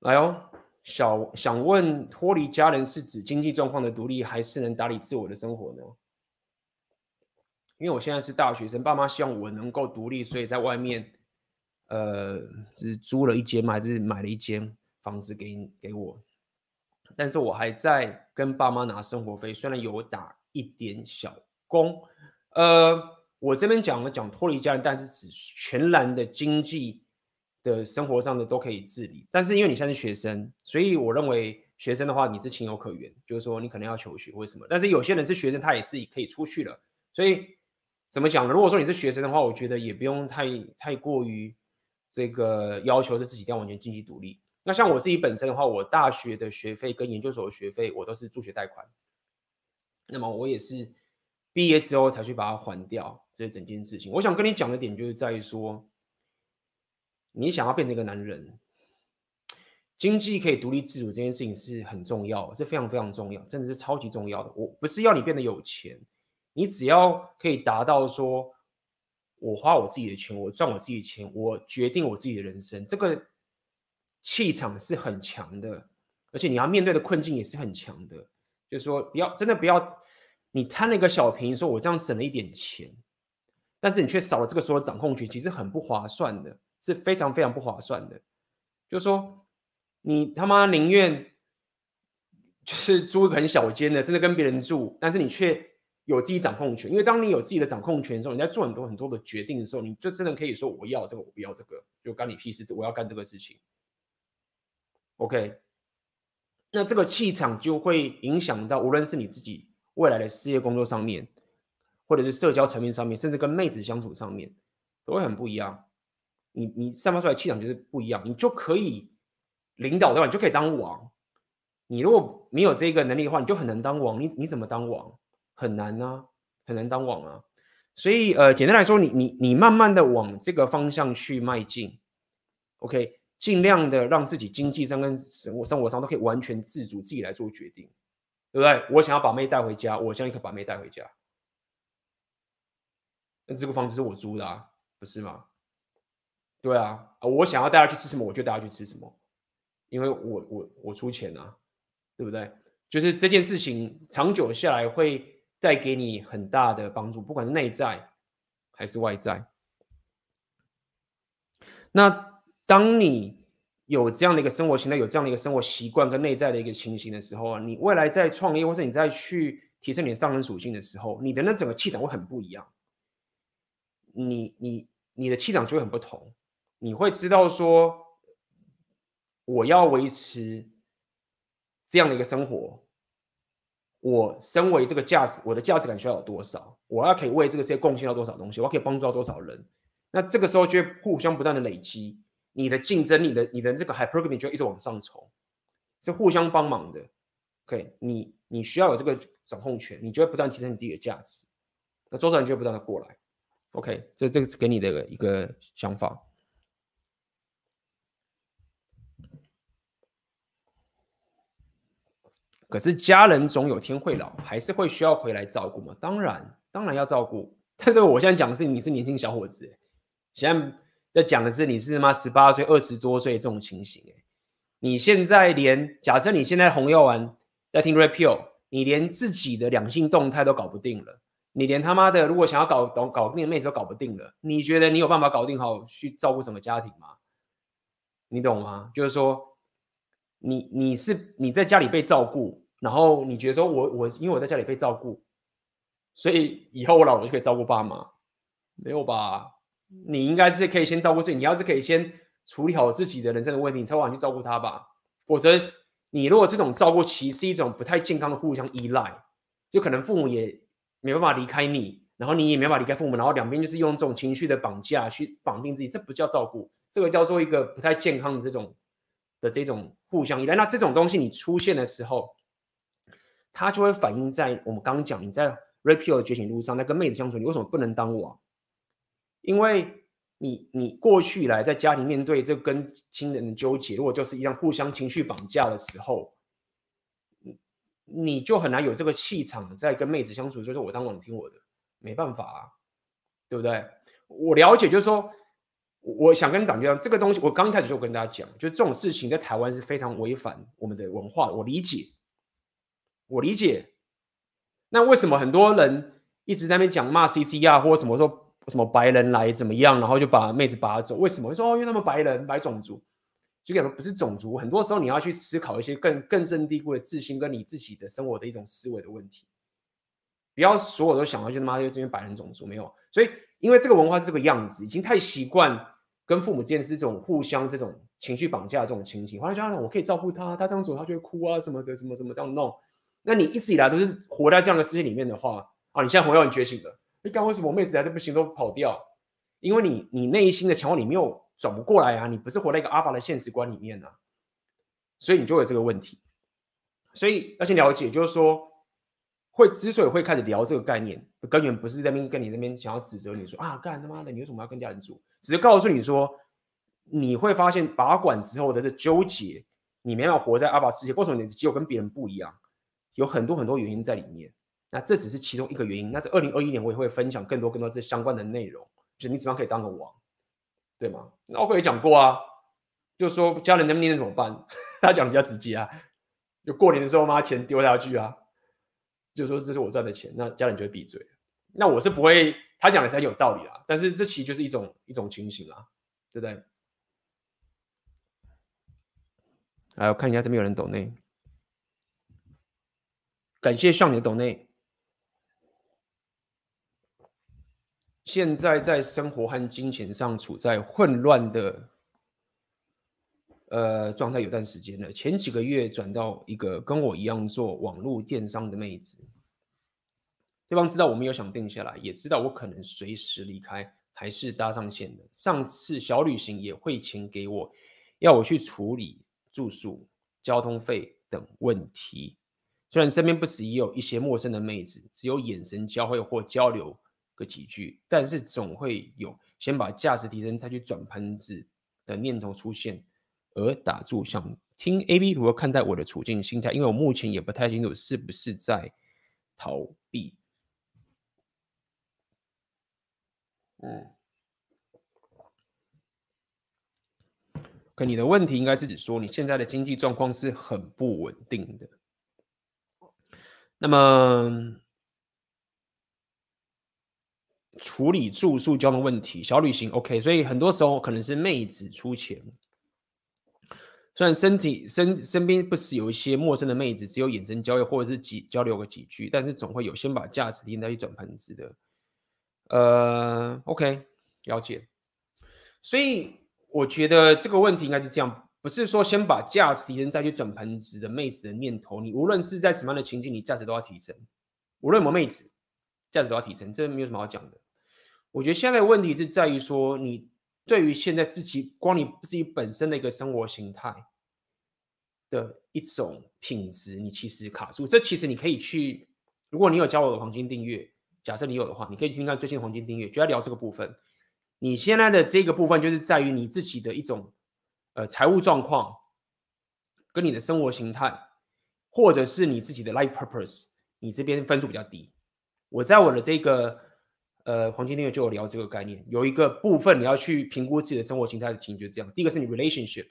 Speaker 1: 来哦。小想问，脱离家人是指经济状况的独立，还是能打理自我的生活呢？因为我现在是大学生，爸妈希望我能够独立，所以在外面，呃，就是租了一间嘛，还是买了一间房子给给我。但是我还在跟爸妈拿生活费，虽然有打一点小工。呃，我这边讲了讲脱离家人，但是指全然的经济。的生活上的都可以自理，但是因为你现在是学生，所以我认为学生的话你是情有可原，就是说你可能要求学或什么。但是有些人是学生，他也是可以出去了，所以怎么讲呢？如果说你是学生的话，我觉得也不用太太过于这个要求是自己要完全经济独立。那像我自己本身的话，我大学的学费跟研究所的学费我都是助学贷款，那么我也是毕业之后才去把它还掉，这整件事情。我想跟你讲的点就是在于说。你想要变成一个男人，经济可以独立自主这件事情是很重要，是非常非常重要，真的是超级重要的。我不是要你变得有钱，你只要可以达到说，我花我自己的钱，我赚我自己的钱，我决定我自己的人生，这个气场是很强的，而且你要面对的困境也是很强的。就是说，不要真的不要，你贪了一个小便宜，说我这样省了一点钱，但是你却少了这个所有掌控权，其实很不划算的。是非常非常不划算的，就是说，你他妈宁愿就是租一个很小间的，甚至跟别人住，但是你却有自己掌控权。因为当你有自己的掌控权的时候，你在做很多很多的决定的时候，你就真的可以说我要这个，我不要这个，就干你屁事，我要干这个事情。OK，那这个气场就会影响到，无论是你自己未来的事业工作上面，或者是社交层面上面，甚至跟妹子相处上面，都会很不一样。你你散发出来气场就是不一样，你就可以领导对吧？你就可以当王。你如果没有这个能力的话，你就很难当王。你你怎么当王？很难啊，很难当王啊。所以呃，简单来说，你你你慢慢的往这个方向去迈进，OK，尽量的让自己经济上跟生活生活上都可以完全自主，自己来做决定，对不对？我想要把妹带回家，我将可以把妹带回家。那这个房子是我租的啊，不是吗？对啊，我想要带他去吃什么，我就带他去吃什么，因为我我我出钱啊，对不对？就是这件事情长久下来会带给你很大的帮助，不管是内在还是外在。那当你有这样的一个生活形态，有这样的一个生活习惯跟内在的一个情形的时候啊，你未来在创业或是你在去提升你的上升属性的时候，你的那整个气场会很不一样，你你你的气场就会很不同。你会知道说，我要维持这样的一个生活，我身为这个价值，我的价值感需要有多少？我要可以为这个世界贡献到多少东西？我可以帮助到多少人？那这个时候就会互相不断的累积，你的竞争，你的你的这个 hypergamy 就一直往上冲，是互相帮忙的。OK，你你需要有这个掌控权，你就会不断提升你自己的价值，那周遭人就会不断的过来。OK，这这个是给你的一个想法。可是家人总有天会老，还是会需要回来照顾嘛？当然，当然要照顾。[laughs] 但是我现在讲的是你是年轻小伙子，现在在讲的是你是妈十八岁、二十多岁这种情形，你现在连假设你现在红药丸在听 REPEL，你连自己的两性动态都搞不定了，你连他妈的如果想要搞懂搞定的妹子都搞不定了，你觉得你有办法搞定好去照顾什么家庭吗？你懂吗？就是说，你你是你在家里被照顾，然后你觉得说我我因为我在家里被照顾，所以以后我老了就可以照顾爸妈，没有吧？你应该是可以先照顾自己，你要是可以先处理好自己的人生的问题，你才往去照顾他吧。否则，你如果这种照顾其实是一种不太健康的互相依赖，就可能父母也没办法离开你，然后你也没办法离开父母，然后两边就是用这种情绪的绑架去绑定自己，这不叫照顾。这个叫做一个不太健康的这种的这种互相依赖。那这种东西你出现的时候，它就会反映在我们刚刚讲你在 Red Pill 的觉醒路上，在跟妹子相处，你为什么不能当王？因为你你过去以来在家庭面对这跟亲人的纠结，如果就是一样互相情绪绑架的时候，你你就很难有这个气场在跟妹子相处。就是我当王，你听我的，没办法啊，对不对？我了解，就是说。我想跟你讲，这个东西，我刚开始就跟大家讲，就这种事情在台湾是非常违反我们的文化。我理解，我理解。那为什么很多人一直在那边讲骂 CCR 或者什么说什么白人来怎么样，然后就把妹子拔走？为什么？说哦，因为他们白人白种族，就感觉不是种族。很多时候你要去思考一些更根深蒂固的自信跟你自己的生活的一种思维的问题。不要所有都想到就他妈就这边白人种族没有，所以。因为这个文化是这个样子，已经太习惯跟父母之间是这种互相这种情绪绑架的这种情形。后来就说我可以照顾他，他这样做他就会哭啊什么的，什么什么这样弄。那你一直以来都是活在这样的世界里面的话，啊，你现在回到你觉醒了，你刚为什么我妹子还是不行都跑掉？因为你你内心的强化你没有转不过来啊，你不是活在一个阿法的现实观里面啊，所以你就有这个问题。所以要先了解，就是说。会之所以会开始聊这个概念，根源不是在那边跟你那边想要指责你说啊，干他妈的，你为什么要跟家人住？只是告诉你说，你会发现拔管之后的这纠结，你没有活在阿爸世界，为什么你只有跟别人不一样？有很多很多原因在里面。那这只是其中一个原因。那在二零二一年，我也会分享更多更多这相关的内容，就是你怎么样可以当个王，对吗？那我也讲过啊，就是说家人在那边怎么办？[laughs] 他讲比较直接啊，就过年的时候妈钱丢下去啊。就说这是我赚的钱，那家人就会闭嘴。那我是不会，他讲的是很有道理啊。但是这其实就是一种一种情形啊，对不对？来，我看一下这边有人抖内，感谢少年的抖内。现在在生活和金钱上处在混乱的。呃，状态有段时间了。前几个月转到一个跟我一样做网络电商的妹子，对方知道我没有想定下来，也知道我可能随时离开，还是搭上线的。上次小旅行也汇钱给我，要我去处理住宿、交通费等问题。虽然身边不时也有一些陌生的妹子，只有眼神交汇或交流个几句，但是总会有先把价值提升再去转盘子的念头出现。而打住，想听 AB 如何看待我的处境心态，因为我目前也不太清楚是不是在逃避。嗯，可你的问题应该是指说你现在的经济状况是很不稳定的。那么处理住宿交通问题，小旅行 OK，所以很多时候可能是妹子出钱。虽然身体身身边不时有一些陌生的妹子，只有眼神交流或者是几交流个几句，但是总会有先把价值提升再去转盆子的。呃，OK，了解。所以我觉得这个问题应该是这样，不是说先把价值提升再去转盆子的妹子的念头。你无论是在什么样的情境，你价值都要提升。无论什么妹子，价值都要提升，这没有什么好讲的。我觉得现在的问题是在于说你。对于现在自己光你自己本身的一个生活形态的一种品质，你其实卡住。这其实你可以去，如果你有交我的黄金订阅，假设你有的话，你可以听听看最近的黄金订阅，就要聊这个部分。你现在的这个部分就是在于你自己的一种呃财务状况跟你的生活形态，或者是你自己的 life purpose，你这边分数比较低。我在我的这个呃黄金订阅就有聊这个概念，有一个部分你要去评估自己的生活形态的情，就这样。第一个是你 relationship、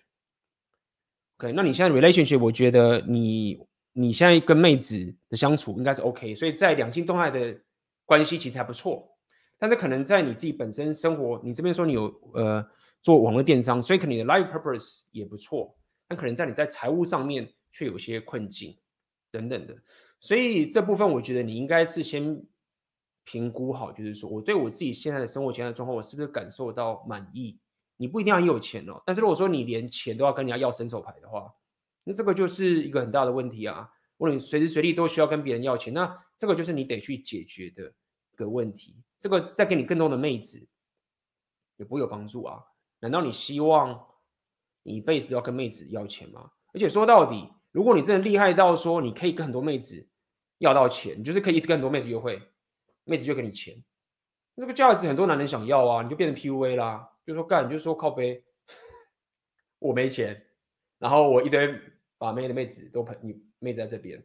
Speaker 1: OK，那你现在 relationship，我觉得你你现在跟妹子的相处应该是 OK，所以在两性动态的关系其实还不错。但是可能在你自己本身生活，你这边说你有呃做网络电商，所以可能你的 life purpose 也不错，但可能在你在财务上面却有些困境等等的，所以这部分我觉得你应该是先评估好，就是说我对我自己现在的生活现在的状况，我是不是感受到满意？你不一定要很有钱哦，但是如果说你连钱都要跟人家要伸手牌的话，那这个就是一个很大的问题啊！如果你随时随地都需要跟别人要钱，那这个就是你得去解决的一个问题。这个再给你更多的妹子，也不会有帮助啊！难道你希望你一辈子都要跟妹子要钱吗？而且说到底，如果你真的厉害到说你可以跟很多妹子要到钱，你就是可以一直跟很多妹子约会，妹子就给你钱，这个价值很多男人想要啊，你就变成 PUA 啦，就说干，你就说靠背，我没钱，然后我一堆把妹的妹子都陪你妹子在这边，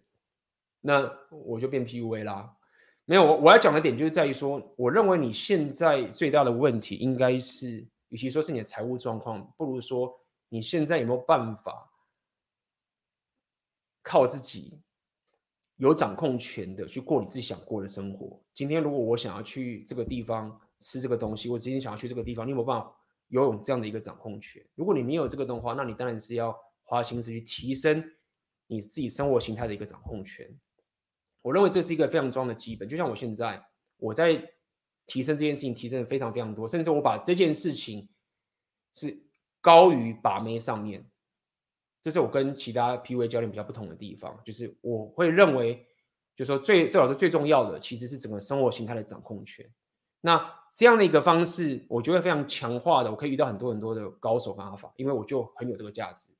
Speaker 1: 那我就变 PUA 啦。没有，我我要讲的点就是在于说，我认为你现在最大的问题应该是，与其说是你的财务状况，不如说你现在有没有办法靠自己有掌控权的去过你自己想过的生活。今天如果我想要去这个地方吃这个东西，我今天想要去这个地方，你有没有办法拥有这样的一个掌控权？如果你没有这个的话，那你当然是要花心思去提升你自己生活形态的一个掌控权。我认为这是一个非常重要的基本，就像我现在我在提升这件事情，提升的非常非常多，甚至我把这件事情是高于把妹上面，这是我跟其他 PUA 教练比较不同的地方，就是我会认为，就是说最对我来说最重要的其实是整个生活形态的掌控权。那这样的一个方式，我觉得非常强化的，我可以遇到很多很多的高手跟阿法，因为我就很有这个价值，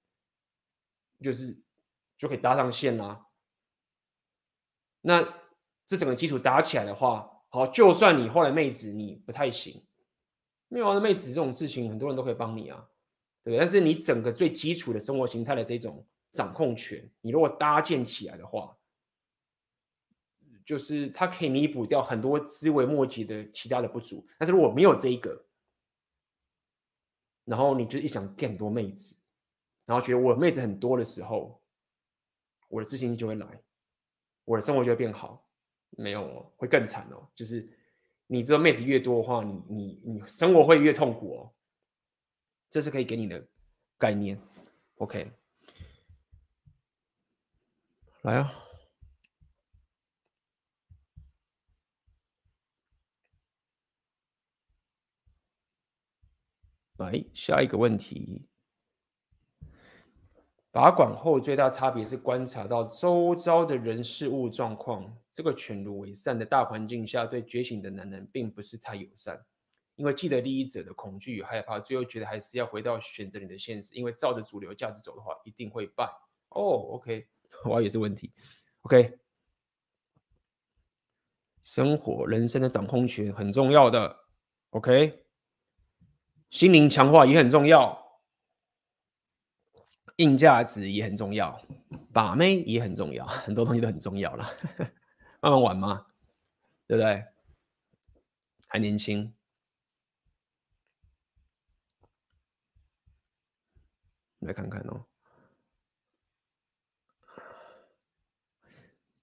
Speaker 1: 就是就可以搭上线啊。那这整个基础打起来的话，好，就算你后来妹子你不太行，没有啊，妹子这种事情很多人都可以帮你啊，对不对？但是你整个最基础的生活形态的这种掌控权，你如果搭建起来的话，就是它可以弥补掉很多枝微末节的其他的不足。但是如果没有这一个，然后你就一想骗很多妹子，然后觉得我的妹子很多的时候，我的自信心就会来。我的生活就会变好，没有哦，会更惨哦。就是你这个妹子越多的话，你你你生活会越痛苦哦。这是可以给你的概念。OK，来啊，来下一个问题。拔管后最大差别是观察到周遭的人事物状况。这个犬儒为善的大环境下，对觉醒的男人并不是太友善，因为既得利益者的恐惧与害怕，最后觉得还是要回到选择你的现实，因为照着主流价值走的话，一定会败。哦，OK，[laughs] 我也是问题。OK，生活人生的掌控权很重要的。OK，心灵强化也很重要。硬价值也很重要，把妹也很重要，[laughs] 很多东西都很重要了。[laughs] 慢慢玩嘛，对不对？还年轻，来看看哦。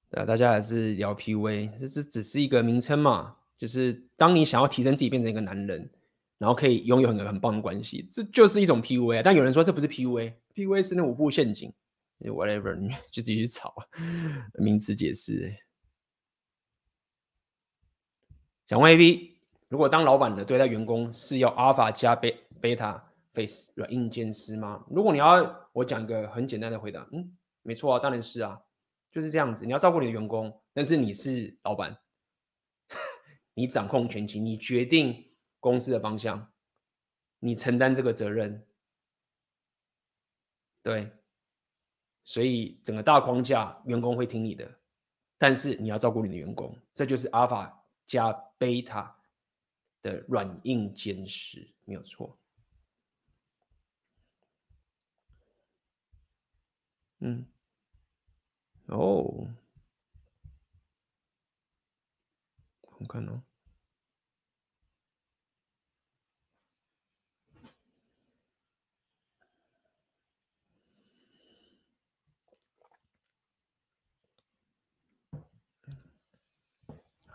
Speaker 1: 对啊，大家还是聊 PUA，这这只是一个名称嘛，就是当你想要提升自己，变成一个男人。然后可以拥有很很棒的关系，这就是一种 PUA。但有人说这不是 PUA，PUA 是那五步陷阱，whatever，你就自己去找名词解释。想问 AB，如果当老板的对待员工是要 Alpha 加贝贝塔 Face 软硬兼施吗？如果你要我讲一个很简单的回答，嗯，没错啊，当然是啊，就是这样子。你要照顾你的员工，但是你是老板，[laughs] 你掌控全局，你决定。公司的方向，你承担这个责任，对，所以整个大框架，员工会听你的，但是你要照顾你的员工，这就是阿法加贝塔的软硬兼施，没有错。嗯哦，我看哦。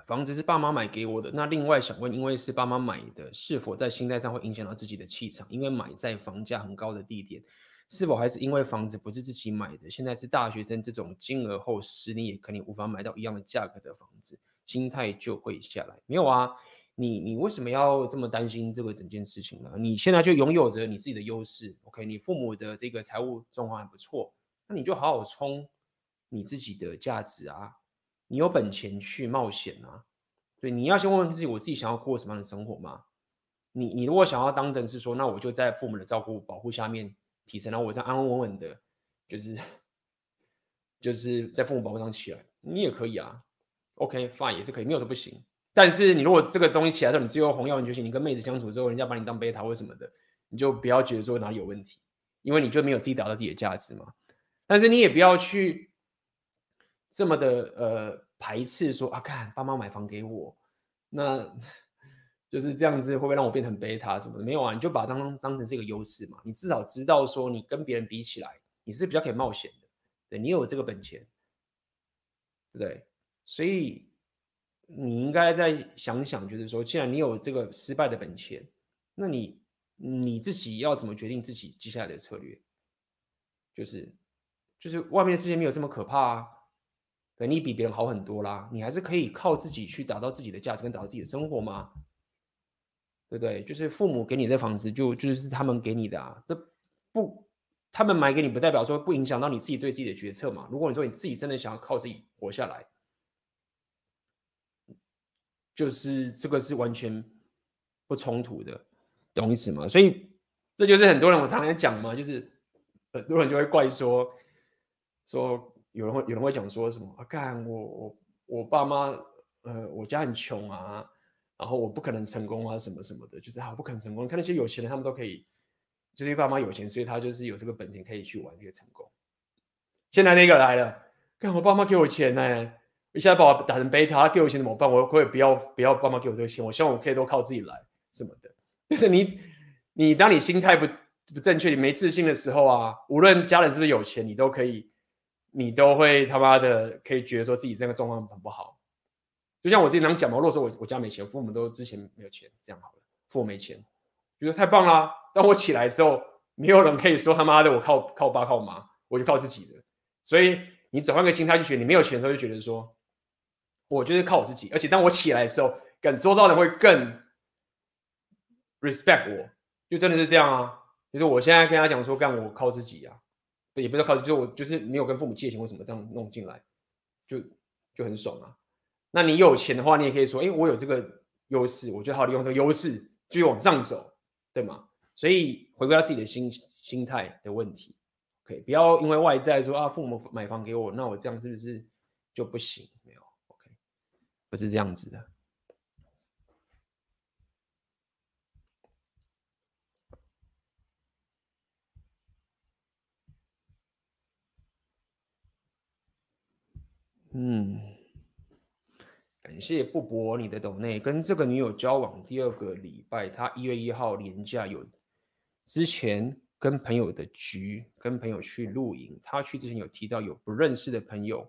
Speaker 1: 房子是爸妈买给我的，那另外想问，因为是爸妈买的，是否在心态上会影响到自己的气场？因为买在房价很高的地点，是否还是因为房子不是自己买的？现在是大学生，这种金额后十年也肯定无法买到一样的价格的房子，心态就会下来。没有啊，你你为什么要这么担心这个整件事情呢？你现在就拥有着你自己的优势，OK？你父母的这个财务状况还不错，那你就好好冲你自己的价值啊。你有本钱去冒险啊？对，你要先问问自己，我自己想要过什么样的生活吗？你你如果想要当成是说，那我就在父母的照顾保护下面提升，然后我再安安稳稳的，就是就是在父母保护上起来，你也可以啊。OK，fine，也是可以，没有说不行。但是你如果这个东西起来之后，你最后红药丸觉醒，你跟妹子相处之后，人家把你当贝塔或什么的，你就不要觉得说哪里有问题，因为你就没有自己找到自己的价值嘛。但是你也不要去。这么的呃排斥说啊，看爸妈买房给我，那就是这样子，会不会让我变成贝塔什么的？没有啊，你就把它当当成这个优势嘛。你至少知道说，你跟别人比起来，你是比较可以冒险的。对，你有这个本钱，对不对？所以你应该再想想，就是说，既然你有这个失败的本钱，那你你自己要怎么决定自己接下来的策略？就是就是外面的世界没有这么可怕啊。对，你比别人好很多啦，你还是可以靠自己去达到自己的价值跟达到自己的生活嘛，对不对？就是父母给你的房子就，就是他们给你的啊，那不，他们买给你不代表说不影响到你自己对自己的决策嘛。如果你说你自己真的想要靠自己活下来，就是这个是完全不冲突的，懂意思吗？所以这就是很多人我常常讲嘛，就是很多人就会怪说说。有人会有人会讲说什么啊？干我我我爸妈呃，我家很穷啊，然后我不可能成功啊，什么什么的，就是啊，不可能成功。你看那些有钱人，他们都可以，就是因为爸妈有钱，所以他就是有这个本钱可以去玩这个成功。现在那个来了，干我爸妈给我钱呢、一下把我打成贝塔，给我钱怎么办？我可以不要不要爸妈给我这个钱，我希望我可以都靠自己来什么的。[laughs] 就是你你当你心态不不正确，你没自信的时候啊，无论家人是不是有钱，你都可以。你都会他妈的可以觉得说自己这个状况很不好，就像我之前讲嘛，如果说我我家没钱，父母都之前没有钱，这样好了，父母没钱，觉得太棒啦。当我起来之后，没有人可以说他妈的我靠靠爸靠妈，我就靠自己的。所以你转换个心态，就觉得你没有钱的时候，就觉得说，我就是靠我自己。而且当我起来的时候，跟周遭人会更 respect 我，就真的是这样啊。就是我现在跟他讲说，干我靠自己啊。也不是靠，就是我就是没有跟父母借钱或什么这样弄进来，就就很爽啊。那你有钱的话，你也可以说，哎，我有这个优势，我就好利用这个优势，继续往上走，对吗？所以回归到自己的心心态的问题，OK，不要因为外在说啊，父母买房给我，那我这样是不是就不行？没有，OK，不是这样子的。嗯，感谢布博你的抖内，跟这个女友交往第二个礼拜，他一月一号年假有之前跟朋友的局，跟朋友去露营，他去之前有提到有不认识的朋友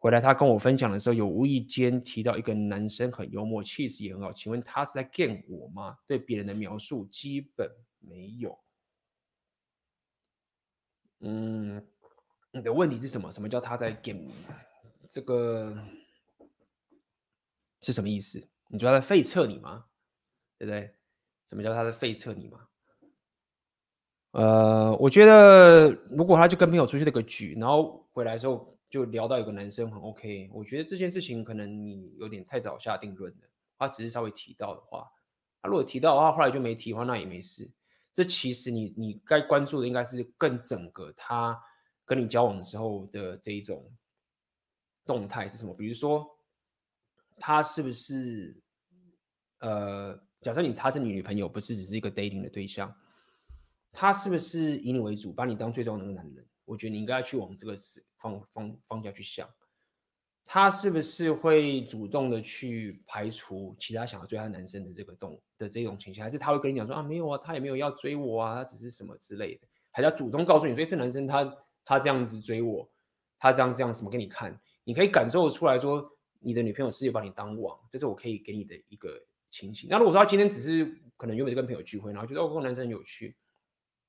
Speaker 1: 回来，他跟我分享的时候有无意间提到一个男生很幽默，气质也很好，请问他是在 game 我吗？对别人的描述基本没有。嗯，你的问题是什么？什么叫他在 game 你？这个是什么意思？你觉得他在废撤你吗？对不对？什么叫他在废撤你吗？呃，我觉得如果他就跟朋友出去了个局，然后回来之后就聊到有个男生很 OK，我觉得这件事情可能你有点太早下定论了。他只是稍微提到的话，他如果提到的话，后来就没提的话，那也没事。这其实你你该关注的应该是更整个他跟你交往的时候的这一种。动态是什么？比如说，他是不是呃，假设你他是你女朋友，不是只是一个 dating 的对象，他是不是以你为主，把你当最重要的那个男人？我觉得你应该要去往这个思方方方向去想，他是不是会主动的去排除其他想要追他男生的这个动的这种情形，还是他会跟你讲说啊没有啊，他也没有要追我啊，他只是什么之类的，还要主动告诉你，所以这男生他他这样子追我，他这样这样什么给你看，你可以感受出来说你的女朋友是有把你当网，这是我可以给你的一个情形。那如果说他今天只是可能原本就跟朋友聚会，然后觉得哦这个男生很有趣。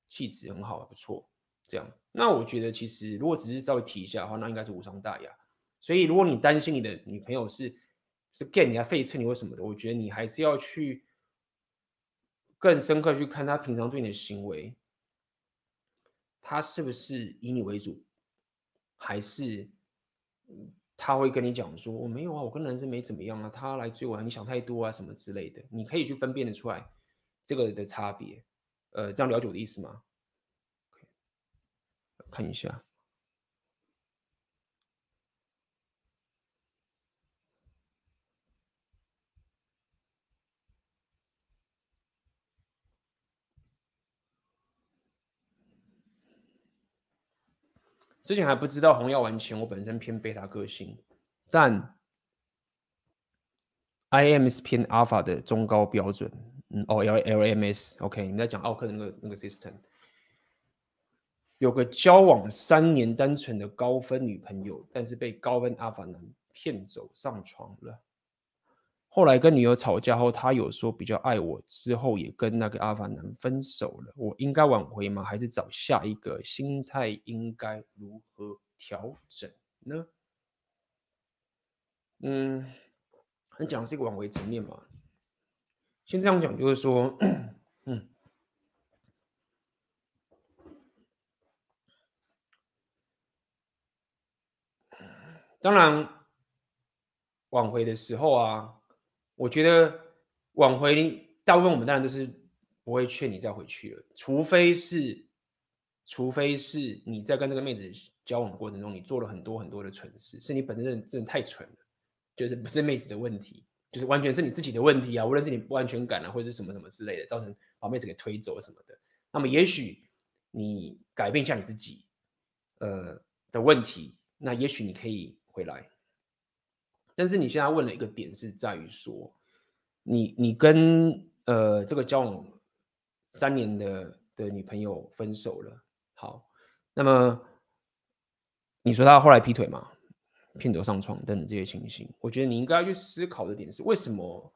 Speaker 1: 气质很好，不错，这样。那我觉得其实如果只是稍微提一下的话，那应该是无伤大雅。所以如果你担心你的女朋友是是 gay，你要废车你或什么的，我觉得你还是要去更深刻去看她平常对你的行为，她是不是以你为主，还是他会跟你讲说我没有啊，我跟男生没怎么样啊，他来追我，啊你想太多啊什么之类的，你可以去分辨得出来这个的差别。呃，这样了解我的意思吗？Okay. 看一下，之前还不知道红药丸前，我本身偏贝塔个性，但 IM 是偏阿尔法的中高标准。嗯，哦，L L M S，OK，你在讲奥克的那个那个 system，有个交往三年单纯的高分女朋友，但是被高分阿法男骗走上床了。后来跟女友吵架后，他有说比较爱我，之后也跟那个阿凡男分手了。我应该挽回吗？还是找下一个？心态应该如何调整呢？嗯，很讲是一个挽回层面嘛？先这样讲，就是说，嗯，当然，挽回的时候啊，我觉得挽回大部分我们当然都是不会劝你再回去了，除非是，除非是你在跟这个妹子交往过程中，你做了很多很多的蠢事，是你本身真的真的太蠢了，就是不是妹子的问题。就是完全是你自己的问题啊，无论是你不安全感啊，或者是什么什么之类的，造成把妹子给推走什么的。那么也许你改变一下你自己，呃的问题，那也许你可以回来。但是你现在问了一个点是在于说，你你跟呃这个交往三年的的女朋友分手了，好，那么你说他后来劈腿吗？骗走上床等等这些情形，我觉得你应该要去思考的点是为什么？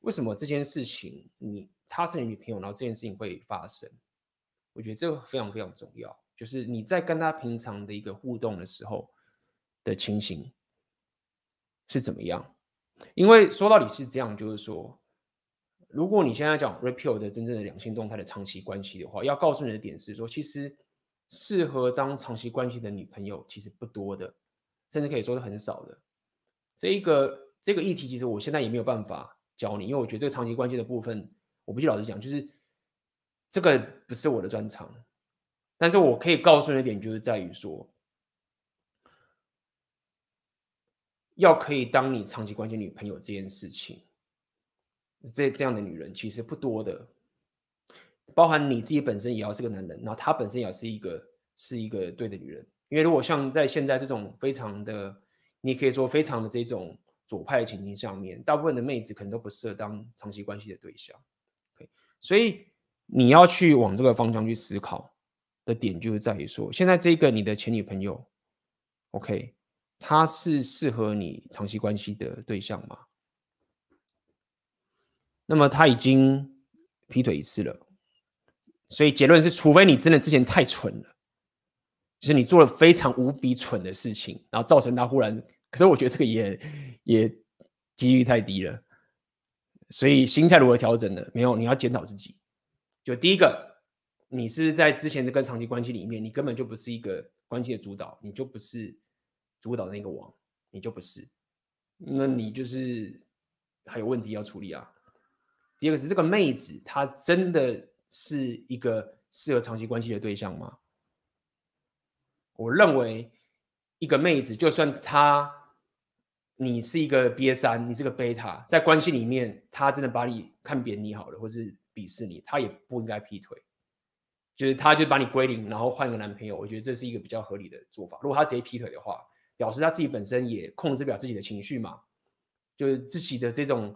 Speaker 1: 为什么这件事情你她是你女朋友，然后这件事情会发生？我觉得这个非常非常重要，就是你在跟她平常的一个互动的时候的情形是怎么样？因为说到底是这样，就是说，如果你现在讲 Repeal 的真正的两性动态的长期关系的话，要告诉你的点是说，其实适合当长期关系的女朋友其实不多的。甚至可以说是很少的，这一个这个议题，其实我现在也没有办法教你，因为我觉得这个长期关系的部分，我必须老实讲，就是这个不是我的专长。但是我可以告诉你的点，就是在于说，要可以当你长期关系女朋友这件事情，这这样的女人其实不多的，包含你自己本身也要是个男人，然后她本身也是一个是一个对的女人。因为如果像在现在这种非常的，你可以说非常的这种左派的情境下面，大部分的妹子可能都不适合当长期关系的对象。所以你要去往这个方向去思考的点，就是在于说，现在这个你的前女朋友，OK，他是适合你长期关系的对象吗？那么他已经劈腿一次了，所以结论是，除非你真的之前太蠢了。就是你做了非常无比蠢的事情，然后造成他忽然，可是我觉得这个也也几率太低了，所以心态如何调整呢？没有，你要检讨自己。就第一个，你是在之前的跟长期关系里面，你根本就不是一个关系的主导，你就不是主导的那个王，你就不是，那你就是还有问题要处理啊。第二个是这个妹子，她真的是一个适合长期关系的对象吗？我认为，一个妹子，就算她，你是一个瘪三，你是个贝塔，在关系里面，她真的把你看扁你好了，或是鄙视你，她也不应该劈腿。就是她就把你归零，然后换个男朋友，我觉得这是一个比较合理的做法。如果她直接劈腿的话，表示他自己本身也控制不了自己的情绪嘛，就是自己的这种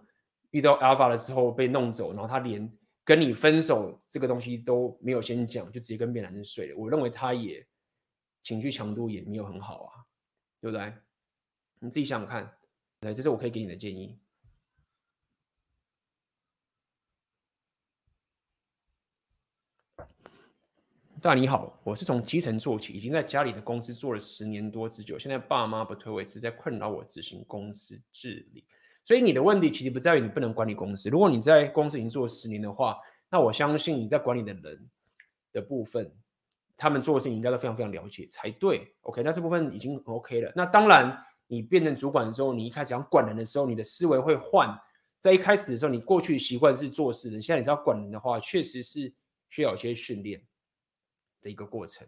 Speaker 1: 遇到 alpha 的时候被弄走，然后他连跟你分手这个东西都没有先讲，就直接跟别的男生睡了。我认为他也情绪强度也没有很好啊，对不对？你自己想想看，来，这是我可以给你的建议。大你好，我是从基层做起，已经在家里的公司做了十年多之久，现在爸妈不推我，是在困扰我执行公司治理。所以你的问题其实不在于你不能管理公司。如果你在公司已经做了十年的话，那我相信你在管理的人的部分，他们做的事情应该都非常非常了解才对。OK，那这部分已经 OK 了。那当然，你变成主管的时候，你一开始想管人的时候，你的思维会换。在一开始的时候，你过去习惯是做事的，现在你知道管人的话，确实是需要一些训练。的一个过程，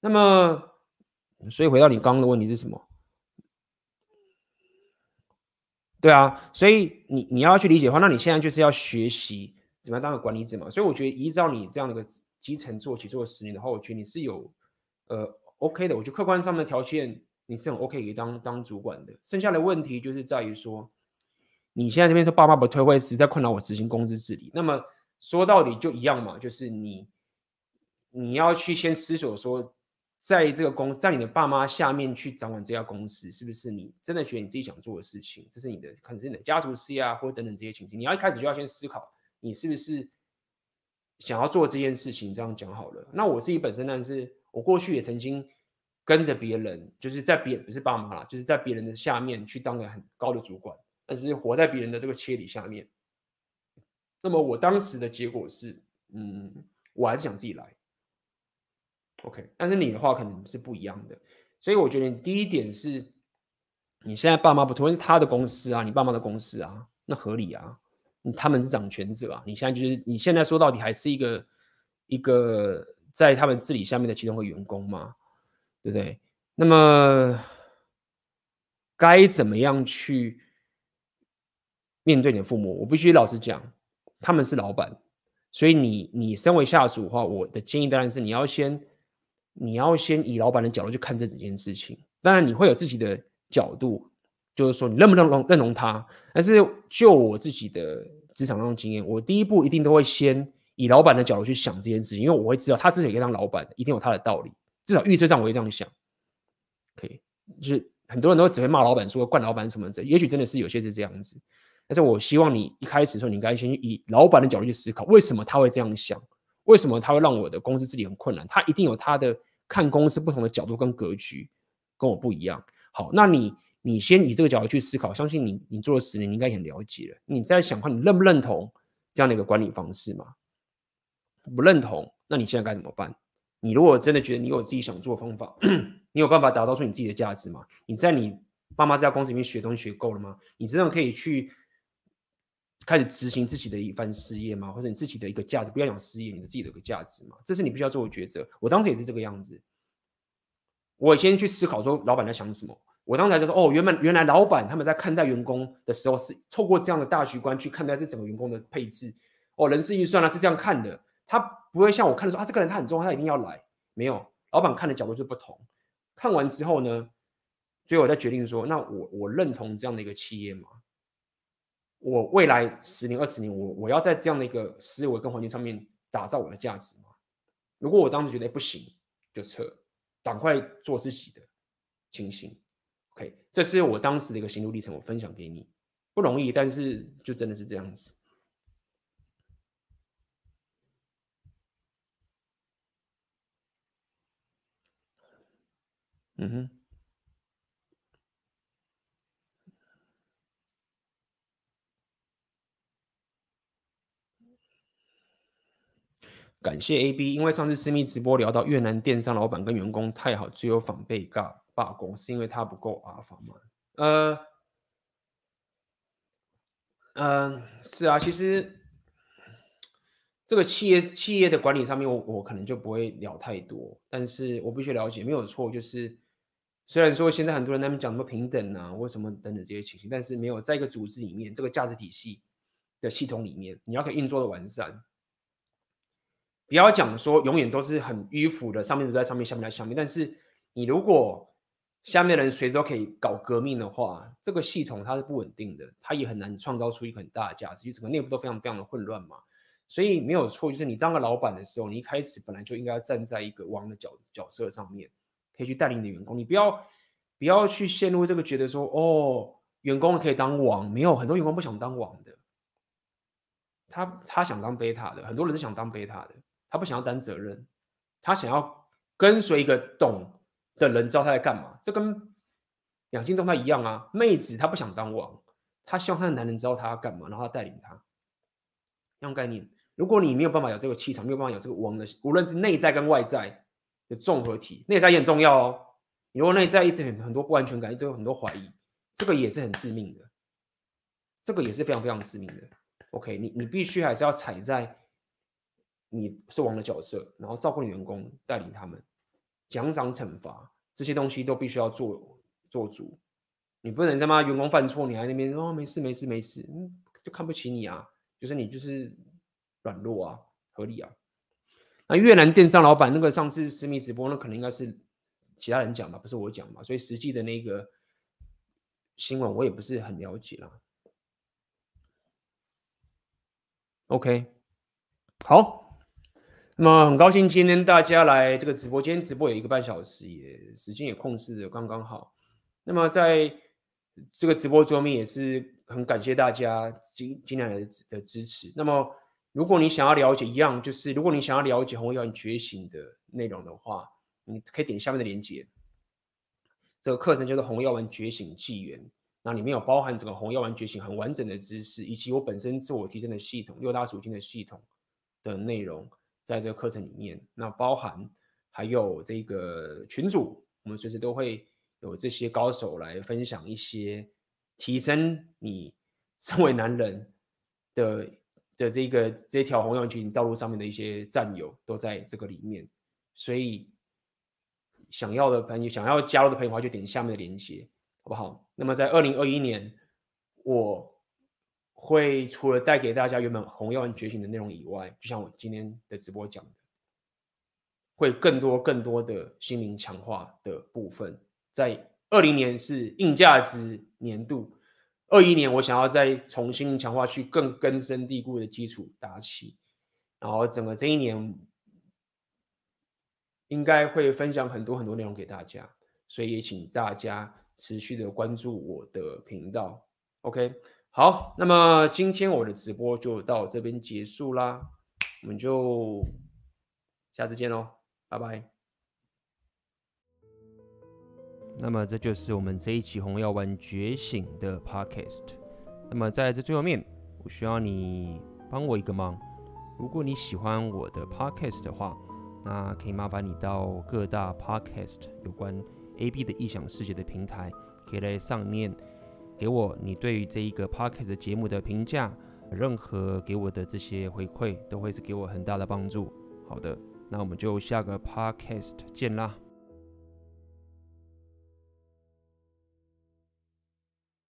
Speaker 1: 那么，所以回到你刚刚的问题是什么？对啊，所以你你要去理解的话，那你现在就是要学习怎么样当个管理者嘛。所以我觉得依照你这样的一个基层做起做了十年的话，我觉得你是有呃 OK 的。我觉得客观上面的条件你是很 OK 可以当当主管的。剩下的问题就是在于说，你现在这边说爸妈不退会，实在困扰我执行工资治理。那么说到底就一样嘛，就是你。你要去先思索说，在这个公，在你的爸妈下面去掌管这家公司，是不是你真的觉得你自己想做的事情？这是你的，可能是你的家族事业啊，或等等这些情形。你要一开始就要先思考，你是不是想要做这件事情？这样讲好了。那我自己本身呢，是我过去也曾经跟着别人，就是在别不是爸妈啦，就是在别人的下面去当个很高的主管，但是活在别人的这个切里下面。那么我当时的结果是，嗯，我还是想自己来。OK，但是你的话可能是不一样的，所以我觉得你第一点是，你现在爸妈不同意他的公司啊，你爸妈的公司啊，那合理啊，他们是掌权者啊，你现在就是你现在说到底还是一个一个在他们治理下面的其中一个员工嘛，对不对？那么该怎么样去面对你的父母？我必须老实讲，他们是老板，所以你你身为下属的话，我的建议当然是你要先。你要先以老板的角度去看这整件事情，当然你会有自己的角度，就是说你认不认同认同他。但是就我自己的职场上经验，我第一步一定都会先以老板的角度去想这件事情，因为我会知道他之所以可以当老板，一定有他的道理。至少预测上我会这样想。可以，就是很多人都只会骂老板，说惯老板什么的，也许真的是有些是这样子。但是我希望你一开始的时候，你应该先以老板的角度去思考，为什么他会这样想。为什么他会让我的公司治理很困难？他一定有他的看公司不同的角度跟格局，跟我不一样。好，那你你先以这个角度去思考，相信你你做了十年，你应该很了解了。你在想看你认不认同这样的一个管理方式吗？不认同，那你现在该怎么办？你如果真的觉得你有自己想做的方法，[clears throat] 你有办法打造出你自己的价值吗？你在你爸妈这家公司里面学东西学够了吗？你真的可以去。开始执行自己的一番事业吗？或者你自己的一个价值？不要讲事业，你的自己的一个价值嘛？这是你必须要做的抉择。我当时也是这个样子。我先去思考说，老板在想什么？我当时就说，哦，原本原来老板他们在看待员工的时候，是透过这样的大局观去看待这整个员工的配置。哦，人事预算呢是这样看的，他不会像我看的说，啊，这个人他很重要，他一定要来。没有，老板看的角度就不同。看完之后呢，最后我再决定说，那我我认同这样的一个企业吗？我未来十年、二十年，我我要在这样的一个思维跟环境上面打造我的价值吗？如果我当时觉得不行，就撤，赶快做自己的，清醒。OK，这是我当时的一个心路历程，我分享给你，不容易，但是就真的是这样子。嗯哼。感谢 AB，因为上次私密直播聊到越南电商老板跟员工太好，最后反被尬罢工，是因为他不够阿法吗？呃，嗯、是啊，其实这个企业企业的管理上面我，我可能就不会聊太多，但是我必须了解，没有错，就是虽然说现在很多人他们讲什么平等啊，或什么等等这些情形，但是没有在一个组织里面，这个价值体系的系统里面，你要可以运作的完善。不要讲说永远都是很迂腐的，上面都在上面，下面在下面。但是你如果下面的人随时都可以搞革命的话，这个系统它是不稳定的，它也很难创造出一个很大的价值，因为整个内部都非常非常的混乱嘛。所以没有错，就是你当个老板的时候，你一开始本来就应该要站在一个王的角角色上面，可以去带领你的员工。你不要不要去陷入这个觉得说，哦，员工可以当王，没有，很多员工不想当王的，他他想当贝塔的，很多人是想当贝塔的。他不想要担责任，他想要跟随一个懂的人知道他在干嘛。这跟两性动态一样啊。妹子她不想当王，她希望她的男人知道她要干嘛，然后他带领她。这样概念，如果你没有办法有这个气场，没有办法有这个王的，无论是内在跟外在的综合体，内在也很重要哦。你如果内在一直很很多不安全感，都有很多怀疑，这个也是很致命的。这个也是非常非常致命的。OK，你你必须还是要踩在。你是王的角色，然后照顾你员工，带领他们，奖赏惩罚这些东西都必须要做做足。你不能他妈员工犯错，你还那边说、哦、没事没事没事，嗯，就看不起你啊，就是你就是软弱啊，合理啊。那越南电商老板那个上次私密直播，那可能应该是其他人讲吧，不是我讲吧，所以实际的那个新闻我也不是很了解啦。OK，好。那么很高兴今天大家来这个直播间，直播有一个半小时，也时间也控制的刚刚好。那么在这个直播桌面也是很感谢大家今今天来的的支持。那么如果你想要了解一样，就是如果你想要了解红药丸觉醒的内容的话，你可以点下面的链接。这个课程叫做红药丸觉醒纪元，那里面有包含整个红药丸觉醒很完整的知识，以及我本身自我提升的系统六大属性的系统的内容。在这个课程里面，那包含还有这个群组，我们随时都会有这些高手来分享一些提升你 [laughs] 身为男人的的这个这条红药丸道路上面的一些战友都在这个里面。所以想要的朋友，想要加入的朋友话，就点下面的链接，好不好？那么在二零二一年，我。会除了带给大家原本红药丸觉醒的内容以外，就像我今天的直播讲的，会更多更多的心灵强化的部分。在二零年是硬价值年度，二一年我想要再重新强化，去更根深蒂固的基础打起，然后整个这一年应该会分享很多很多内容给大家，所以也请大家持续的关注我的频道，OK。好，那么今天我的直播就到这边结束啦，我们就下次见喽，拜拜。那么这就是我们这一期红药丸觉醒的 Podcast。那么在这最后面，我需要你帮我一个忙，如果你喜欢我的 Podcast 的话，那可以麻烦你到各大 Podcast 有关 AB 的异想世界的平台，可以在上面。给我你对于这一个 podcast 节目的评价，任何给我的这些回馈，都会是给我很大的帮助。好的，那我们就下个 podcast 见啦。